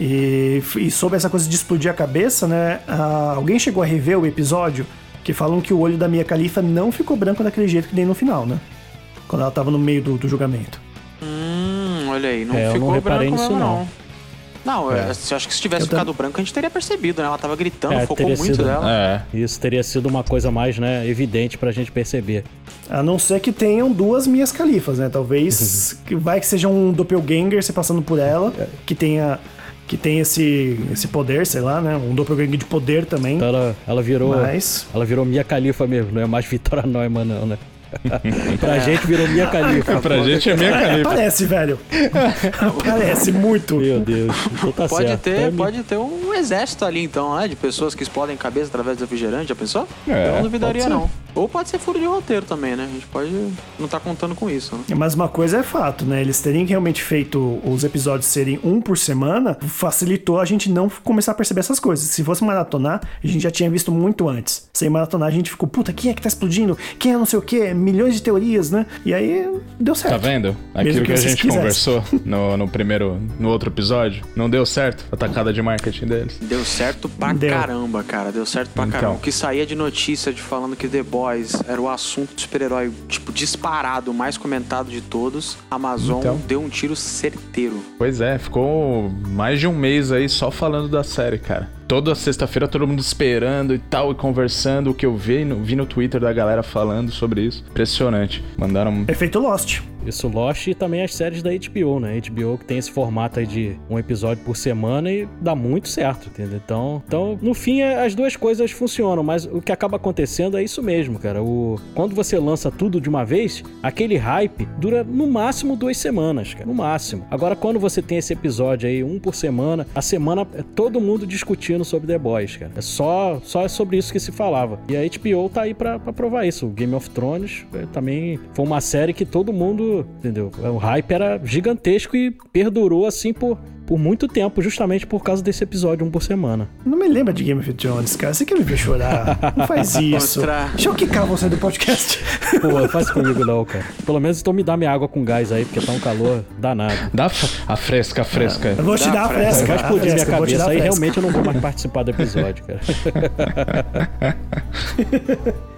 E, e sobre essa coisa de explodir a cabeça, né? ah, alguém chegou a rever o episódio que falam que o olho da Mia Khalifa não ficou branco daquele jeito que nem no final, né? Quando ela tava no meio do, do julgamento. Hum, olha aí, não É, eu não ficou reparei branco nisso, não. não. Não, É. eu acho que se tivesse Eu tam- ficado branco, a gente teria percebido, né? Ela tava gritando, É, focou teria muito sido. dela. É. Isso teria sido uma coisa mais, né, evidente pra gente perceber. A não ser que tenham duas Mias Califas, né? Talvez <laughs> que vai que seja um doppelganger se passando por ela, que tenha que tem esse esse poder, sei lá, né? Um doppelganger de poder também. Então ela, ela virou. Mas Ela virou Mia Khalifa mesmo, não é mais Vitória Neumann, não, né? <laughs> pra gente virou minha califa. pra gente é minha califa. Parece, velho. Parece muito. Meu Deus. Então tá Pode certo. ter, mim- pode ter um exército ali então, né? De pessoas que explodem cabeça através do refrigerante, já pensou? É, Eu não duvidaria, não. Ou pode ser furo de roteiro também, né? A gente pode não tá contando com isso, né? Mas uma coisa é fato, né? Eles terem realmente feito os episódios serem um por semana facilitou a gente não começar a perceber essas coisas. Se fosse maratonar, a gente já tinha visto muito antes. Sem maratonar, a gente ficou, puta, quem é que tá explodindo? Quem é não sei o quê? Milhões de teorias, né? E aí deu certo. Tá vendo? Aquilo que que a gente conversou <laughs> no, no primeiro, no outro episódio, não deu certo a tacada de marketing deles. Deu certo pra Deu. caramba, cara. Deu certo pra Então. caramba. O que saía de notícia de falando que The Boys era o assunto de super-herói, tipo, disparado, mais comentado de todos. A Amazon Então. deu um tiro certeiro. Pois é, ficou mais de um mês aí só falando da série, cara. Toda sexta-feira todo mundo esperando e tal, e conversando. O que eu vi no, vi no Twitter da galera falando sobre isso. Impressionante. Mandaram. Efeito Lost. Isso Lost e também as séries da HBO, né? HBO que tem esse formato aí de um episódio por semana e dá muito certo, entendeu? Então, então no fim, é- as duas coisas funcionam, mas o que acaba acontecendo é isso mesmo, cara. O, quando você lança tudo de uma vez, aquele hype dura no máximo duas semanas, cara. No máximo. Agora, quando você tem esse episódio aí, um por semana, a semana é todo mundo discutindo sobre The Boys, cara. É só, só sobre isso que se falava. E a HBO tá aí pra, pra provar isso. O Game of Thrones é, também foi uma série que todo mundo, entendeu? O hype era gigantesco e perdurou assim por, por muito tempo, justamente por causa desse episódio, um por semana. Não me lembra de Game of Thrones, cara. Você quer me ver chorar? Não faz <laughs> isso. Outra- Deixa eu quicar você do podcast. Pô, faz comigo não, cara. Pelo menos então me dá minha água com gás aí, porque tá um calor danado. Dá a fresca, a fresca. Eu vou te Dá dar a fresca. Vai explodir minha fresca, eu vou te dar cabeça, aí realmente eu não vou mais participar do episódio, cara. <laughs>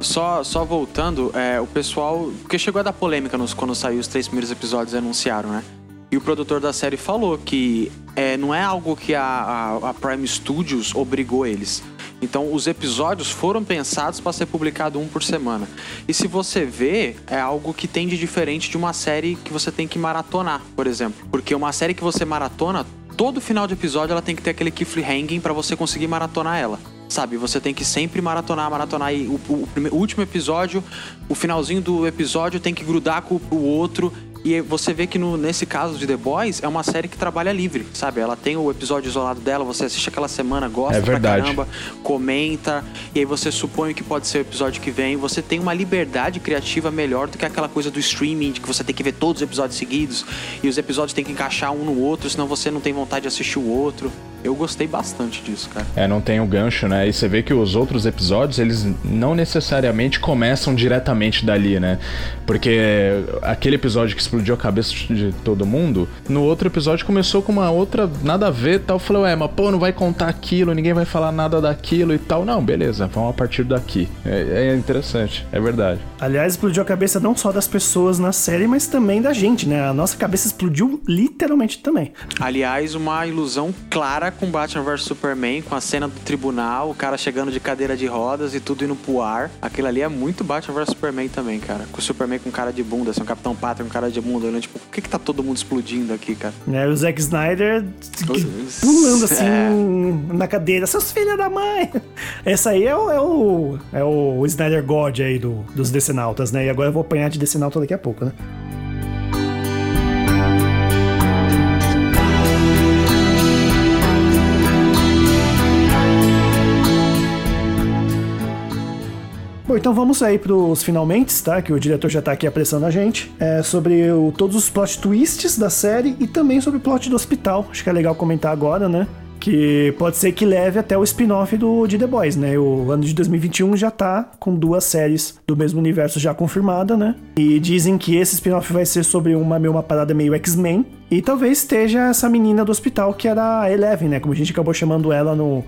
Só, só voltando, é, o pessoal. Porque chegou a dar polêmica nos, quando saiu os três primeiros episódios e anunciaram, né? E o produtor da série falou que é, não é algo que a, a, a Prime Studios obrigou eles. Então, os episódios foram pensados para ser publicado um por semana. E se você vê, é algo que tem de diferente de uma série que você tem que maratonar, por exemplo. Porque uma série que você maratona, todo final de episódio ela tem que ter aquele cliffhanger para você conseguir maratonar ela. Sabe, você tem que sempre maratonar, maratonar. E o, o o último episódio, o finalzinho do episódio tem que grudar com o outro. E você vê que no- nesse caso de The Boys é uma série que trabalha livre, sabe? Ela tem o episódio isolado dela, você assiste aquela semana, gosta É verdade. pra caramba, comenta, e aí você supõe que pode ser o episódio que vem. Você tem uma liberdade criativa melhor do que aquela coisa do streaming, de que você tem que ver todos os episódios seguidos, e os episódios tem que encaixar um no outro, senão você não tem vontade de assistir o outro. Eu gostei bastante disso, cara. É, não tem o gancho, né? E você vê que os outros episódios, eles não necessariamente começam diretamente dali, né? Porque aquele episódio que explodiu a cabeça de todo mundo, no outro episódio começou com uma outra, nada a ver tal. Eu falei, ué, mas pô, não vai contar aquilo, ninguém vai falar nada daquilo e tal. Não, beleza, vamos a partir daqui. É, é interessante, é verdade. Aliás, explodiu a cabeça não só das pessoas na série, mas também da gente, né? A nossa cabeça explodiu literalmente também. Aliás, uma ilusão clara com Batman vs Superman, com a cena do tribunal, o cara chegando de cadeira de rodas e tudo indo pro ar. Aquilo ali é muito Batman vs Superman também, cara. Com o Superman com cara de bunda, assim, o Capitão Pátria com cara de bunda, olhando, tipo, por que, que tá todo mundo explodindo aqui, cara? Né? O Zack Snyder Os- pulando <laughs> assim É. na cadeira, seus filhos da mãe. <laughs> Essa aí é o, é o, é o Snyder God aí do, dos Decenautas, né? E agora eu vou apanhar de Decenauta daqui a pouco, né? Bom, então vamos aí pros finalmente, tá? Que o diretor já tá aqui apressando a gente. É sobre o- todos os plot twists da série e também sobre o plot do hospital. Acho que é legal comentar agora, né? Que pode ser que leve até o spin-off do de The Boys, né? O ano de 2021 já tá com duas séries do mesmo universo já confirmada, né? E dizem que esse spin-off vai ser sobre uma, uma parada meio X-Men. E talvez esteja essa menina do hospital que era a Eleven, né? Como a gente acabou chamando ela no,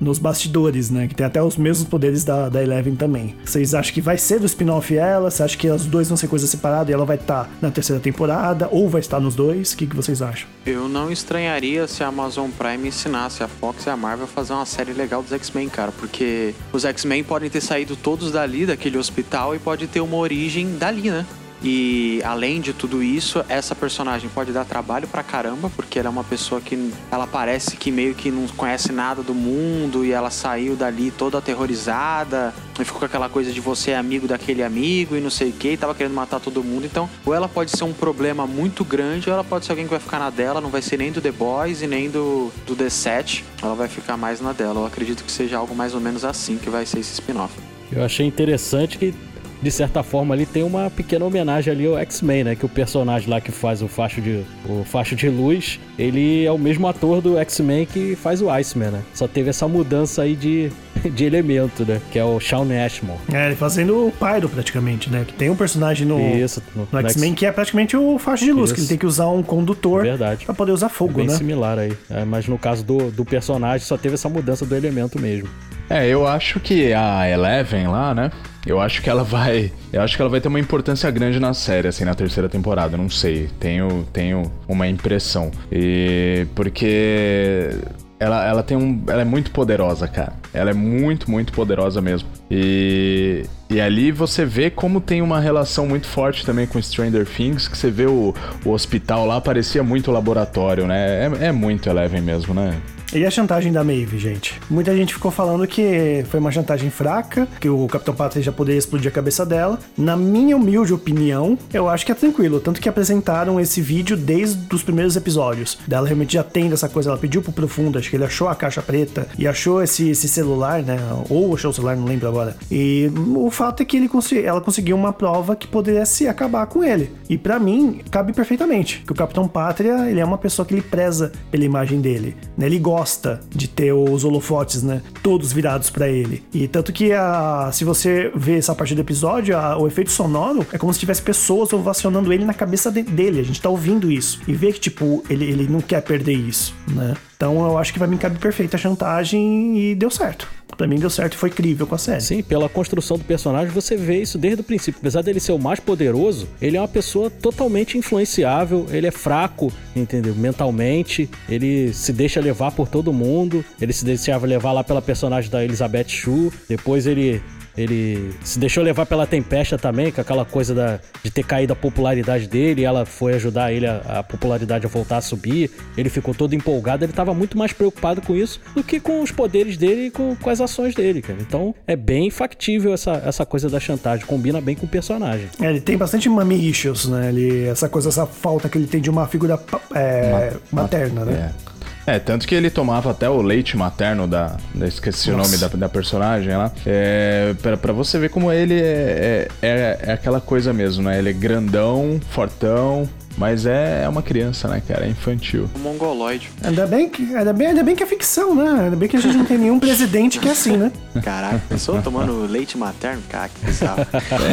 nos bastidores, né? Que tem até os mesmos poderes da, da Eleven também. Vocês acham que vai ser do spin-off ela? Você acha que os dois vão ser coisa separada e ela vai estar na terceira temporada? Ou vai estar nos dois? O que, que vocês acham? Eu não estranharia se a Amazon Prime ensinasse a Fox e a Marvel a fazer uma série legal dos X-Men, cara. Porque os X-Men podem ter saído todos dali, daquele hospital, e pode ter uma origem dali, né? E além de tudo isso, essa personagem pode dar trabalho pra caramba, porque ela é uma pessoa que ela parece que meio que não conhece nada do mundo e ela saiu dali toda aterrorizada e ficou com aquela coisa de você é amigo daquele amigo e não sei o que, e tava querendo matar todo mundo. Então, ou ela pode ser um problema muito grande, ou ela pode ser alguém que vai ficar na dela, não vai ser nem do The Boys e nem do, do The Set, ela vai ficar mais na dela. Eu acredito que seja algo mais ou menos assim que vai ser esse spin-off. Eu achei interessante que, de certa forma, ali tem uma pequena homenagem ali ao X-Men, né? Que o personagem lá que faz o facho de, o facho de luz, ele é o mesmo ator do X-Men que faz o Iceman, né? Só teve essa mudança aí de, <laughs> de elemento, né? Que é o Shawn Ashmore. É, ele fazendo o Pyro praticamente, né? Que tem um personagem no, Isso, no, no X-Men que é praticamente o faixa de luz, Isso. que ele tem que usar um condutor Verdade. pra poder usar É fogo, bem né? similar aí. É, mas no caso do, do personagem, só teve essa mudança do elemento mesmo. É, eu acho que a Eleven lá, né? Eu acho que ela vai. Eu acho que ela vai ter uma importância grande na série, assim, na terceira temporada. Não sei. Tenho, tenho uma impressão. E. Porque. Ela, ela tem um. Ela é muito poderosa, cara. Ela é muito, muito poderosa mesmo. E. E ali você vê como tem uma relação muito forte também com Stranger Things, que você vê o, o hospital lá, parecia muito laboratório, né? É, é muito Eleven mesmo, né? E a chantagem da Maeve, gente? Muita gente ficou falando que foi uma chantagem fraca, que o Capitão Pátria já poderia explodir a cabeça dela. Na minha humilde opinião, eu acho que é tranquilo. Tanto que apresentaram esse vídeo desde os primeiros episódios. Dela realmente já tem dessa coisa, ela pediu pro Profundo, acho que ele achou a caixa preta e achou esse, esse celular, né? Ou achou o celular, não lembro agora. E o fato é que ele consegui- ela conseguiu uma prova que pudesse acabar com ele. E pra mim, cabe perfeitamente. Que o Capitão Pátria, ele é uma pessoa que ele preza pela imagem dele. Né? Ele gosta de ter os holofotes, né? Todos virados pra ele. E tanto que a, se você vê essa parte do episódio, a- o efeito sonoro é como se tivesse pessoas ovacionando ele na cabeça de- dele. A gente tá ouvindo isso. E vê que, tipo, ele, ele não quer perder isso, né? Então eu acho que pra mim cabe perfeita a chantagem e deu certo. Pra mim deu certo e foi crível com a série. Sim, pela construção do personagem, você vê isso desde o princípio. Apesar dele ser o mais poderoso, ele é uma pessoa totalmente influenciável, ele é fraco, entendeu? Mentalmente, ele se deixa levar por todo mundo, ele se deixava levar lá pela personagem da Elizabeth Shue, depois ele. Ele se deixou levar pela Tempesta também, com aquela coisa da, de ter caído a popularidade dele, e ela foi ajudar ele a, a popularidade a voltar a subir. Ele ficou todo empolgado, ele estava muito mais preocupado com isso do que com os poderes dele e com, com as ações dele, cara. Então é bem factível essa, essa coisa da chantagem, combina bem com o personagem. É, ele tem bastante mommy issues, né? Ele, essa coisa, essa falta que ele tem de uma figura pa- é, materna, né? É. É, tanto que ele tomava até o leite materno da. da- esqueci o Nossa. nome da, da personagem lá. É, pra, pra você ver como ele é, é, é, é aquela coisa mesmo, né? Ele é grandão, fortão, mas é, é uma criança, né, cara? É infantil. O mongoloide. Ainda bem, que, ainda, bem, ainda bem que é ficção, né? Ainda bem que a gente não tem nenhum presidente que é assim, né? <laughs> Caraca, pensou tomando leite materno? Cara, que bizarro.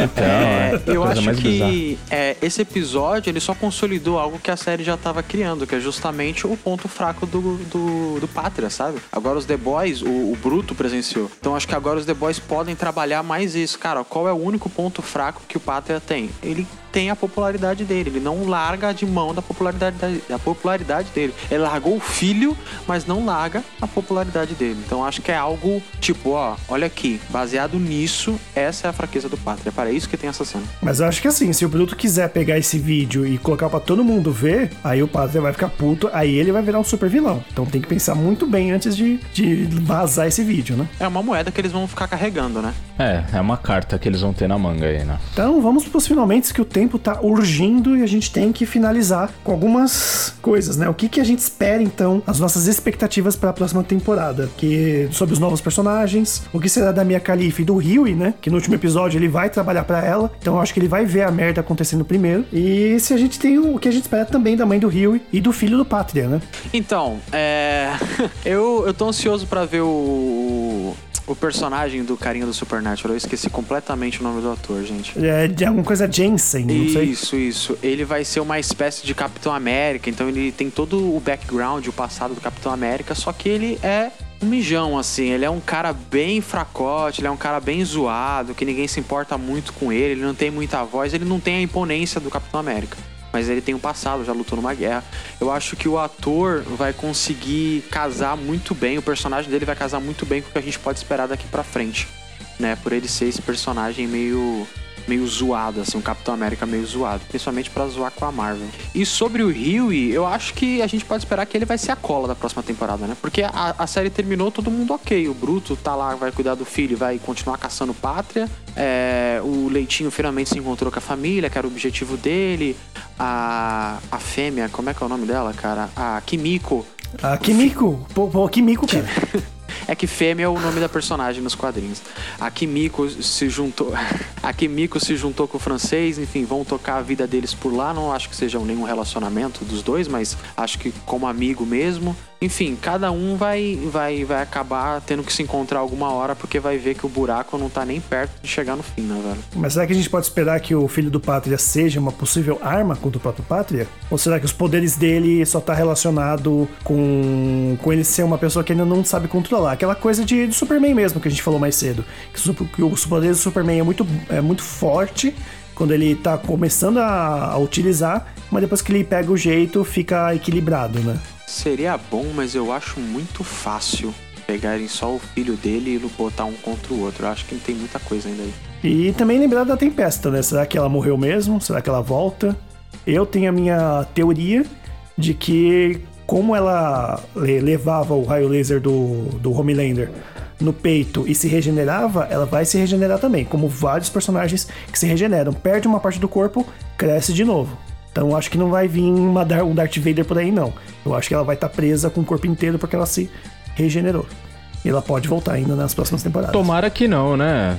Então, É, é, eu acho que é, esse episódio ele só consolidou algo que a série já estava criando, que é justamente o ponto fraco do, do, do Pátria, sabe? Agora os The Boys, o, o Bruto presenciou. Então acho que agora os The Boys podem trabalhar mais isso. Cara, qual é o único ponto fraco que o Pátria tem? Ele tem a popularidade dele, ele não larga de mão da popularidade, da, da popularidade dele. Ele largou o filho, mas não larga a popularidade dele. Então acho que é algo tipo, ó, olha aqui, baseado nisso, essa é a fraqueza do Pátria. É para isso que tem essa cena. Mas eu acho que assim, se o Bruto quiser pegar esse vídeo e colocar pra todo mundo ver, aí o Pátria vai ficar puto, aí ele vai virar um super vilão. Então tem que pensar muito bem antes de, de vazar esse vídeo, né? É uma moeda que eles vão ficar carregando, né? É, é uma carta que eles vão ter na manga aí, né? Então vamos pros finalmente que o tempo tá urgindo e a gente tem que finalizar com algumas coisas, né? O que, que a gente espera então, as nossas expectativas para a próxima temporada, que sobre os novos personagens, o que será da Mia Khalifa e do Huey, né? Que no último episódio ele vai trabalhar para ela, então eu acho que ele vai ver a merda acontecendo primeiro. E se a gente tem o, que a gente espera também da mãe do Huey e do filho do Pátria, né? Então, é. <laughs> eu, eu tô ansioso pra ver o. O personagem do carinha do Supernatural. Eu esqueci completamente o nome do ator, gente. É de alguma coisa Jensen, não sei. Isso, isso. Ele vai ser uma espécie de Capitão América, então ele tem todo o background, o passado do Capitão América, só que ele é um mijão, assim. Ele é um cara bem fracote, ele é um cara bem zoado, que ninguém se importa muito com ele, ele não tem muita voz, ele não tem a imponência do Capitão América. Mas ele tem um passado, já lutou numa guerra. Eu acho que o ator vai conseguir casar muito bem, o personagem dele vai casar muito bem com o que a gente pode esperar daqui pra frente, né? Por ele ser esse personagem meio meio zoado, assim, um Capitão América meio zoado, principalmente pra zoar com a Marvel. E sobre o Huey, eu acho que a gente pode esperar que ele vai ser a cola da próxima temporada, né? Porque a, a série terminou, todo mundo ok. O Bruto tá lá, vai cuidar do filho, vai continuar caçando pátria. É, o Leitinho finalmente se encontrou com a família, que era o objetivo dele. A, a fêmea, como é que é o nome dela, cara? A Kimiko. A Kimiko. Pô, pô, Kimiko, cara. <laughs> É que fêmea é o nome da personagem nos quadrinhos. A Kimiko se juntou. <laughs> A Kimiko se juntou com o francês, enfim, vão tocar a vida deles por lá. Não acho que seja nenhum relacionamento dos dois, mas acho que como amigo mesmo. Enfim, cada um vai, vai, vai acabar tendo que se encontrar alguma hora, porque vai ver que o buraco não tá nem perto de chegar no fim, né, velho? Mas será que a gente pode esperar que o filho do Pátria seja uma possível arma contra o próprio Pátria? Ou será que os poderes dele só tá relacionado com, com ele ser uma pessoa que ainda não sabe controlar? Aquela coisa de, do Superman mesmo que a gente falou mais cedo. Que, que os poderes do Superman é muito, é muito forte quando ele tá começando a, a utilizar, mas depois que ele pega o jeito, fica equilibrado, né? Seria bom, mas eu acho muito fácil pegarem só o filho dele e botar um contra o outro. Eu acho que tem muita coisa ainda aí. E também lembrar da Tempesta, né? Será que ela morreu mesmo? Será que ela volta? Eu tenho a minha teoria de que, como ela le- levava o raio laser do, do Homelander no peito e se regenerava, ela vai se regenerar também, como vários personagens que se regeneram. Perde uma parte do corpo, cresce de novo. Então acho que não vai vir uma, um Darth Vader por aí, não. Eu acho que ela vai estar presa com o corpo inteiro porque ela se regenerou. E ela pode voltar ainda nas próximas temporadas. Tomara que não, né?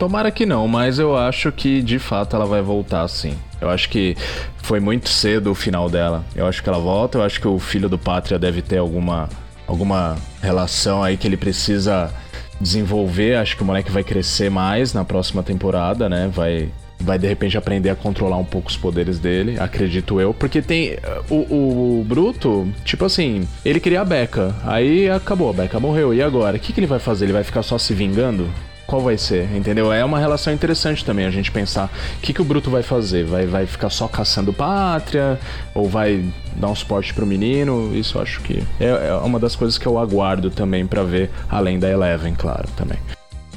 Tomara que não, mas eu acho que de fato ela vai voltar sim. Eu acho que foi muito cedo o final dela. Eu acho que ela volta, eu acho que o filho do Pátria deve ter alguma, alguma relação aí que ele precisa desenvolver. Acho que o moleque vai crescer mais na próxima temporada, né? Vai, vai de repente aprender a controlar um pouco os poderes dele, acredito eu. Porque tem. eh, O, o Bruto, tipo assim, ele queria a Becca. Aí acabou, a Becca morreu. E agora? O que, que ele vai fazer? Ele vai ficar só se vingando? Qual vai ser? Entendeu? É uma relação interessante também a gente pensar o que, que o Bruto vai fazer. Vai, vai ficar só caçando pátria? Ou vai dar um suporte pro menino? Isso eu acho que é, é uma das coisas que eu aguardo também pra ver, além da Eleven, claro, também.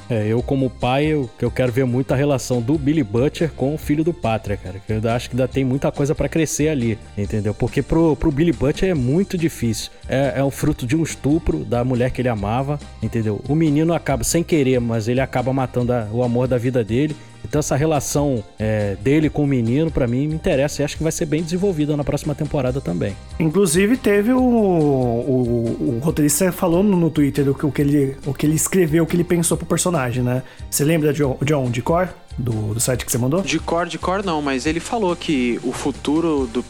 É, eu como pai, eu, eu quero ver muito a relação do Billy Butcher com o filho do Pátria, cara. Eu acho que ainda tem muita coisa pra crescer ali, entendeu? Porque pro, pro Billy Butcher é muito difícil. É, é o fruto de um estupro da mulher que ele amava, entendeu? O menino acaba sem querer, mas ele acaba matando a- o amor da vida dele. Então essa relação é, dele com o menino, pra mim, me interessa e acho que vai ser bem desenvolvida na próxima temporada também. Inclusive, teve o, o, o roteirista falou no, no Twitter o que, o, que ele, o que ele escreveu, o que ele pensou pro personagem, né? Você lembra, John, John de cor? Do, do site que você mandou? De cor, de cor não, mas ele falou que o futuro do.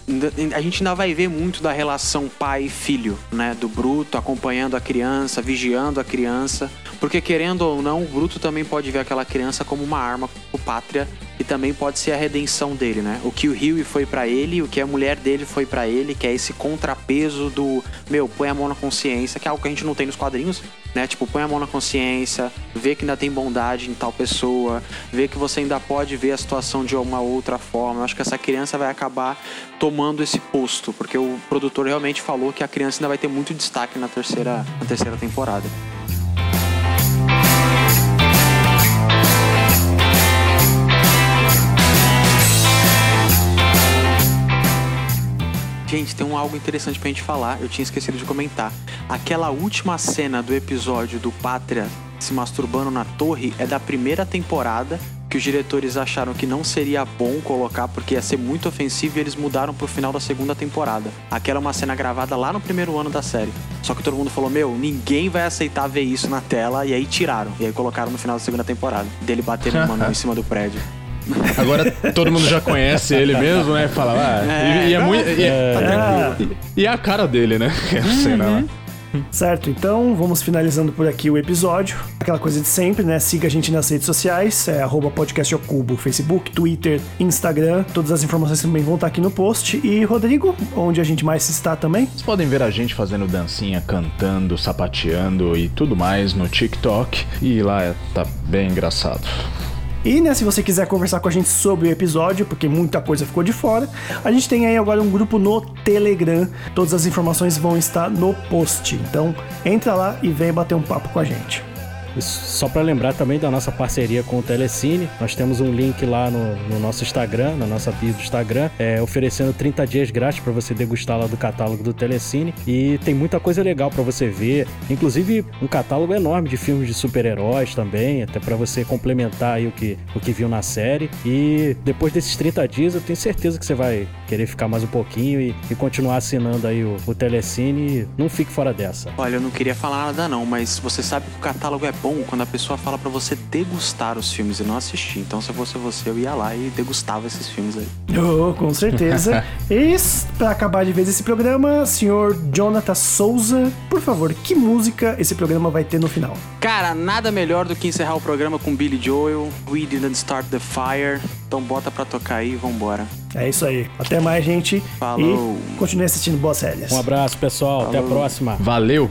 A gente ainda vai ver muito da relação pai e filho, né? Do Bruto acompanhando a criança, vigiando a criança. Porque querendo ou não, o Bruto também pode ver aquela criança como uma arma pro pátria e também pode ser a redenção dele, né? O que o Huey foi pra ele, o que a mulher dele foi pra ele, que é esse contrapeso do, meu, põe a mão na consciência, que é algo que a gente não tem nos quadrinhos, né? Tipo, põe a mão na consciência, vê que ainda tem bondade em tal pessoa, vê que você ainda pode ver a situação de uma outra forma. Eu acho que essa criança vai acabar tomando esse posto, porque o produtor realmente falou que a criança ainda vai ter muito destaque na terceira, na terceira temporada. Gente, tem um algo interessante pra gente falar, eu tinha esquecido de comentar. Aquela última cena do episódio do Pátria se masturbando na torre é da primeira temporada, que os diretores acharam que não seria bom colocar porque ia ser muito ofensivo e eles mudaram pro final da segunda temporada. Aquela é uma cena gravada lá no primeiro ano da série. Só que todo mundo falou: Meu, ninguém vai aceitar ver isso na tela, e aí tiraram. E aí colocaram no final da segunda temporada. Dele batendo uma mão em <laughs> cima do prédio. Agora todo mundo já conhece ele mesmo, né? Fala, ah, e, e é muito. E, Ah, e é a cara dele, né? <laughs> Cena lá. certo, então vamos finalizando por aqui o episódio. Aquela coisa de sempre, né? Siga a gente nas redes sociais, é arroba podcast ao cubo, Facebook, Twitter, Instagram. Todas as informações também vão estar aqui no post. E Rodrigo, onde a gente mais está também? Vocês podem ver a gente fazendo dancinha, cantando, sapateando e tudo mais no TikTok. E lá tá bem engraçado. E né, se você quiser conversar com a gente sobre o episódio, porque muita coisa ficou de fora, a gente tem aí agora um grupo no Telegram. Todas as informações vão estar no post. Então entra lá e vem bater um papo com a gente. Só para lembrar também da nossa parceria com o Telecine, nós temos um link lá no, no nosso Instagram, na nossa bio do Instagram, é, oferecendo 30 dias grátis para você degustar lá do catálogo do Telecine e tem muita coisa legal para você ver, inclusive um catálogo enorme de filmes de super-heróis também, até para você complementar o que, o que viu na série. E depois desses 30 dias, eu tenho certeza que você vai querer ficar mais um pouquinho e, e continuar assinando aí o, o Telecine. Não fique fora dessa. Olha, eu não queria falar nada não, mas você sabe que o catálogo é bom quando a pessoa fala para você degustar os filmes e não assistir. Então, se fosse você, eu ia lá e degustava esses filmes aí. <laughs> Oh, com certeza. <laughs> e para acabar de vez esse programa, senhor Jonathan Souza, por favor, que música esse programa vai ter no final? Cara, nada melhor do que encerrar o programa com Billy Joel, We Didn't Start the Fire. Então bota pra tocar aí e vambora. É isso aí. Até mais, gente. Falou. E continue assistindo boas séries. Um abraço, pessoal. Até a Falou. próxima. Valeu!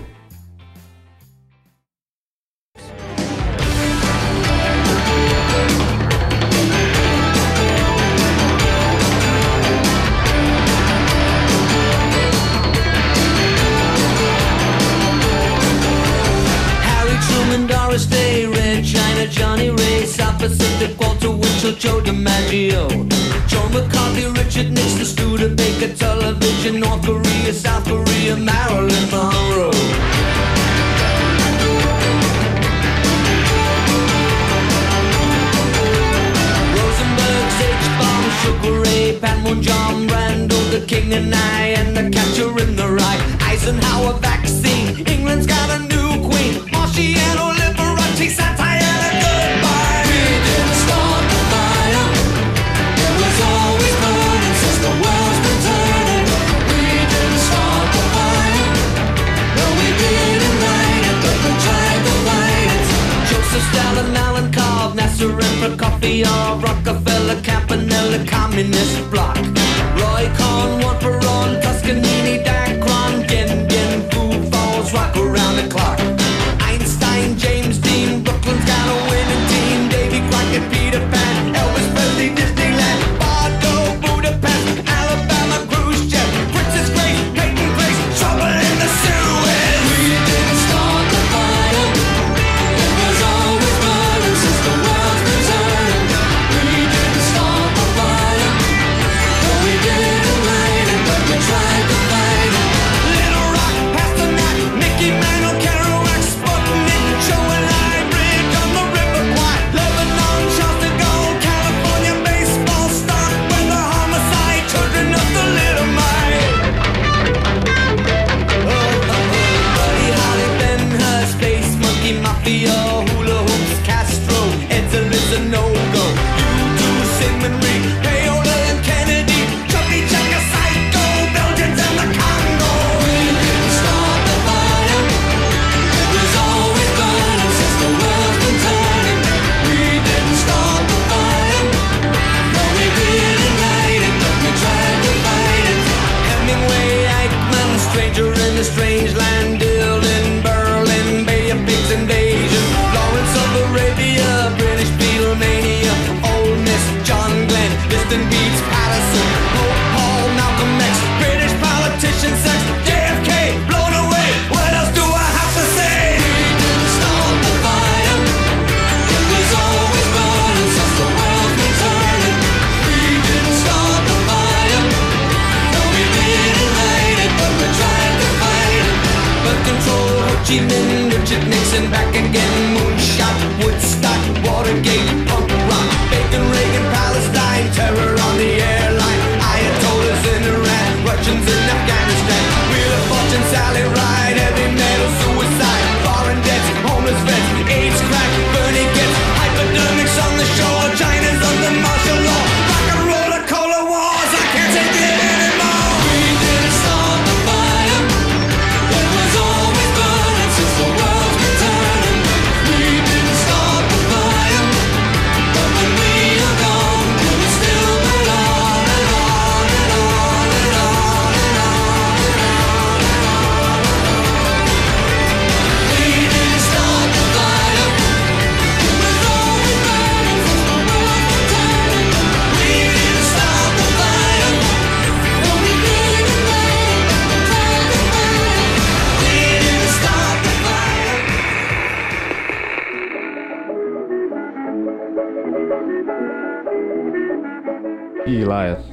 Chi Minh, Richard Nixon, back again, moonshot, Woodstock, Watergate, punk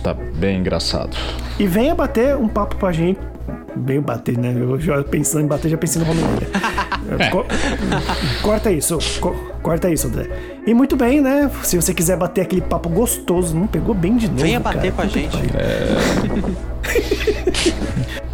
tá bem engraçado. E venha bater um papo com a gente. Bem bater, né? Eu já pensando em bater, já pensei no Homem-Aranha. <laughs> Co- corta isso, co- corta isso, André. E muito bem, né? Se você quiser bater aquele papo gostoso, não pegou bem de novo. Venha bater cara. com a gente. pariu. <laughs>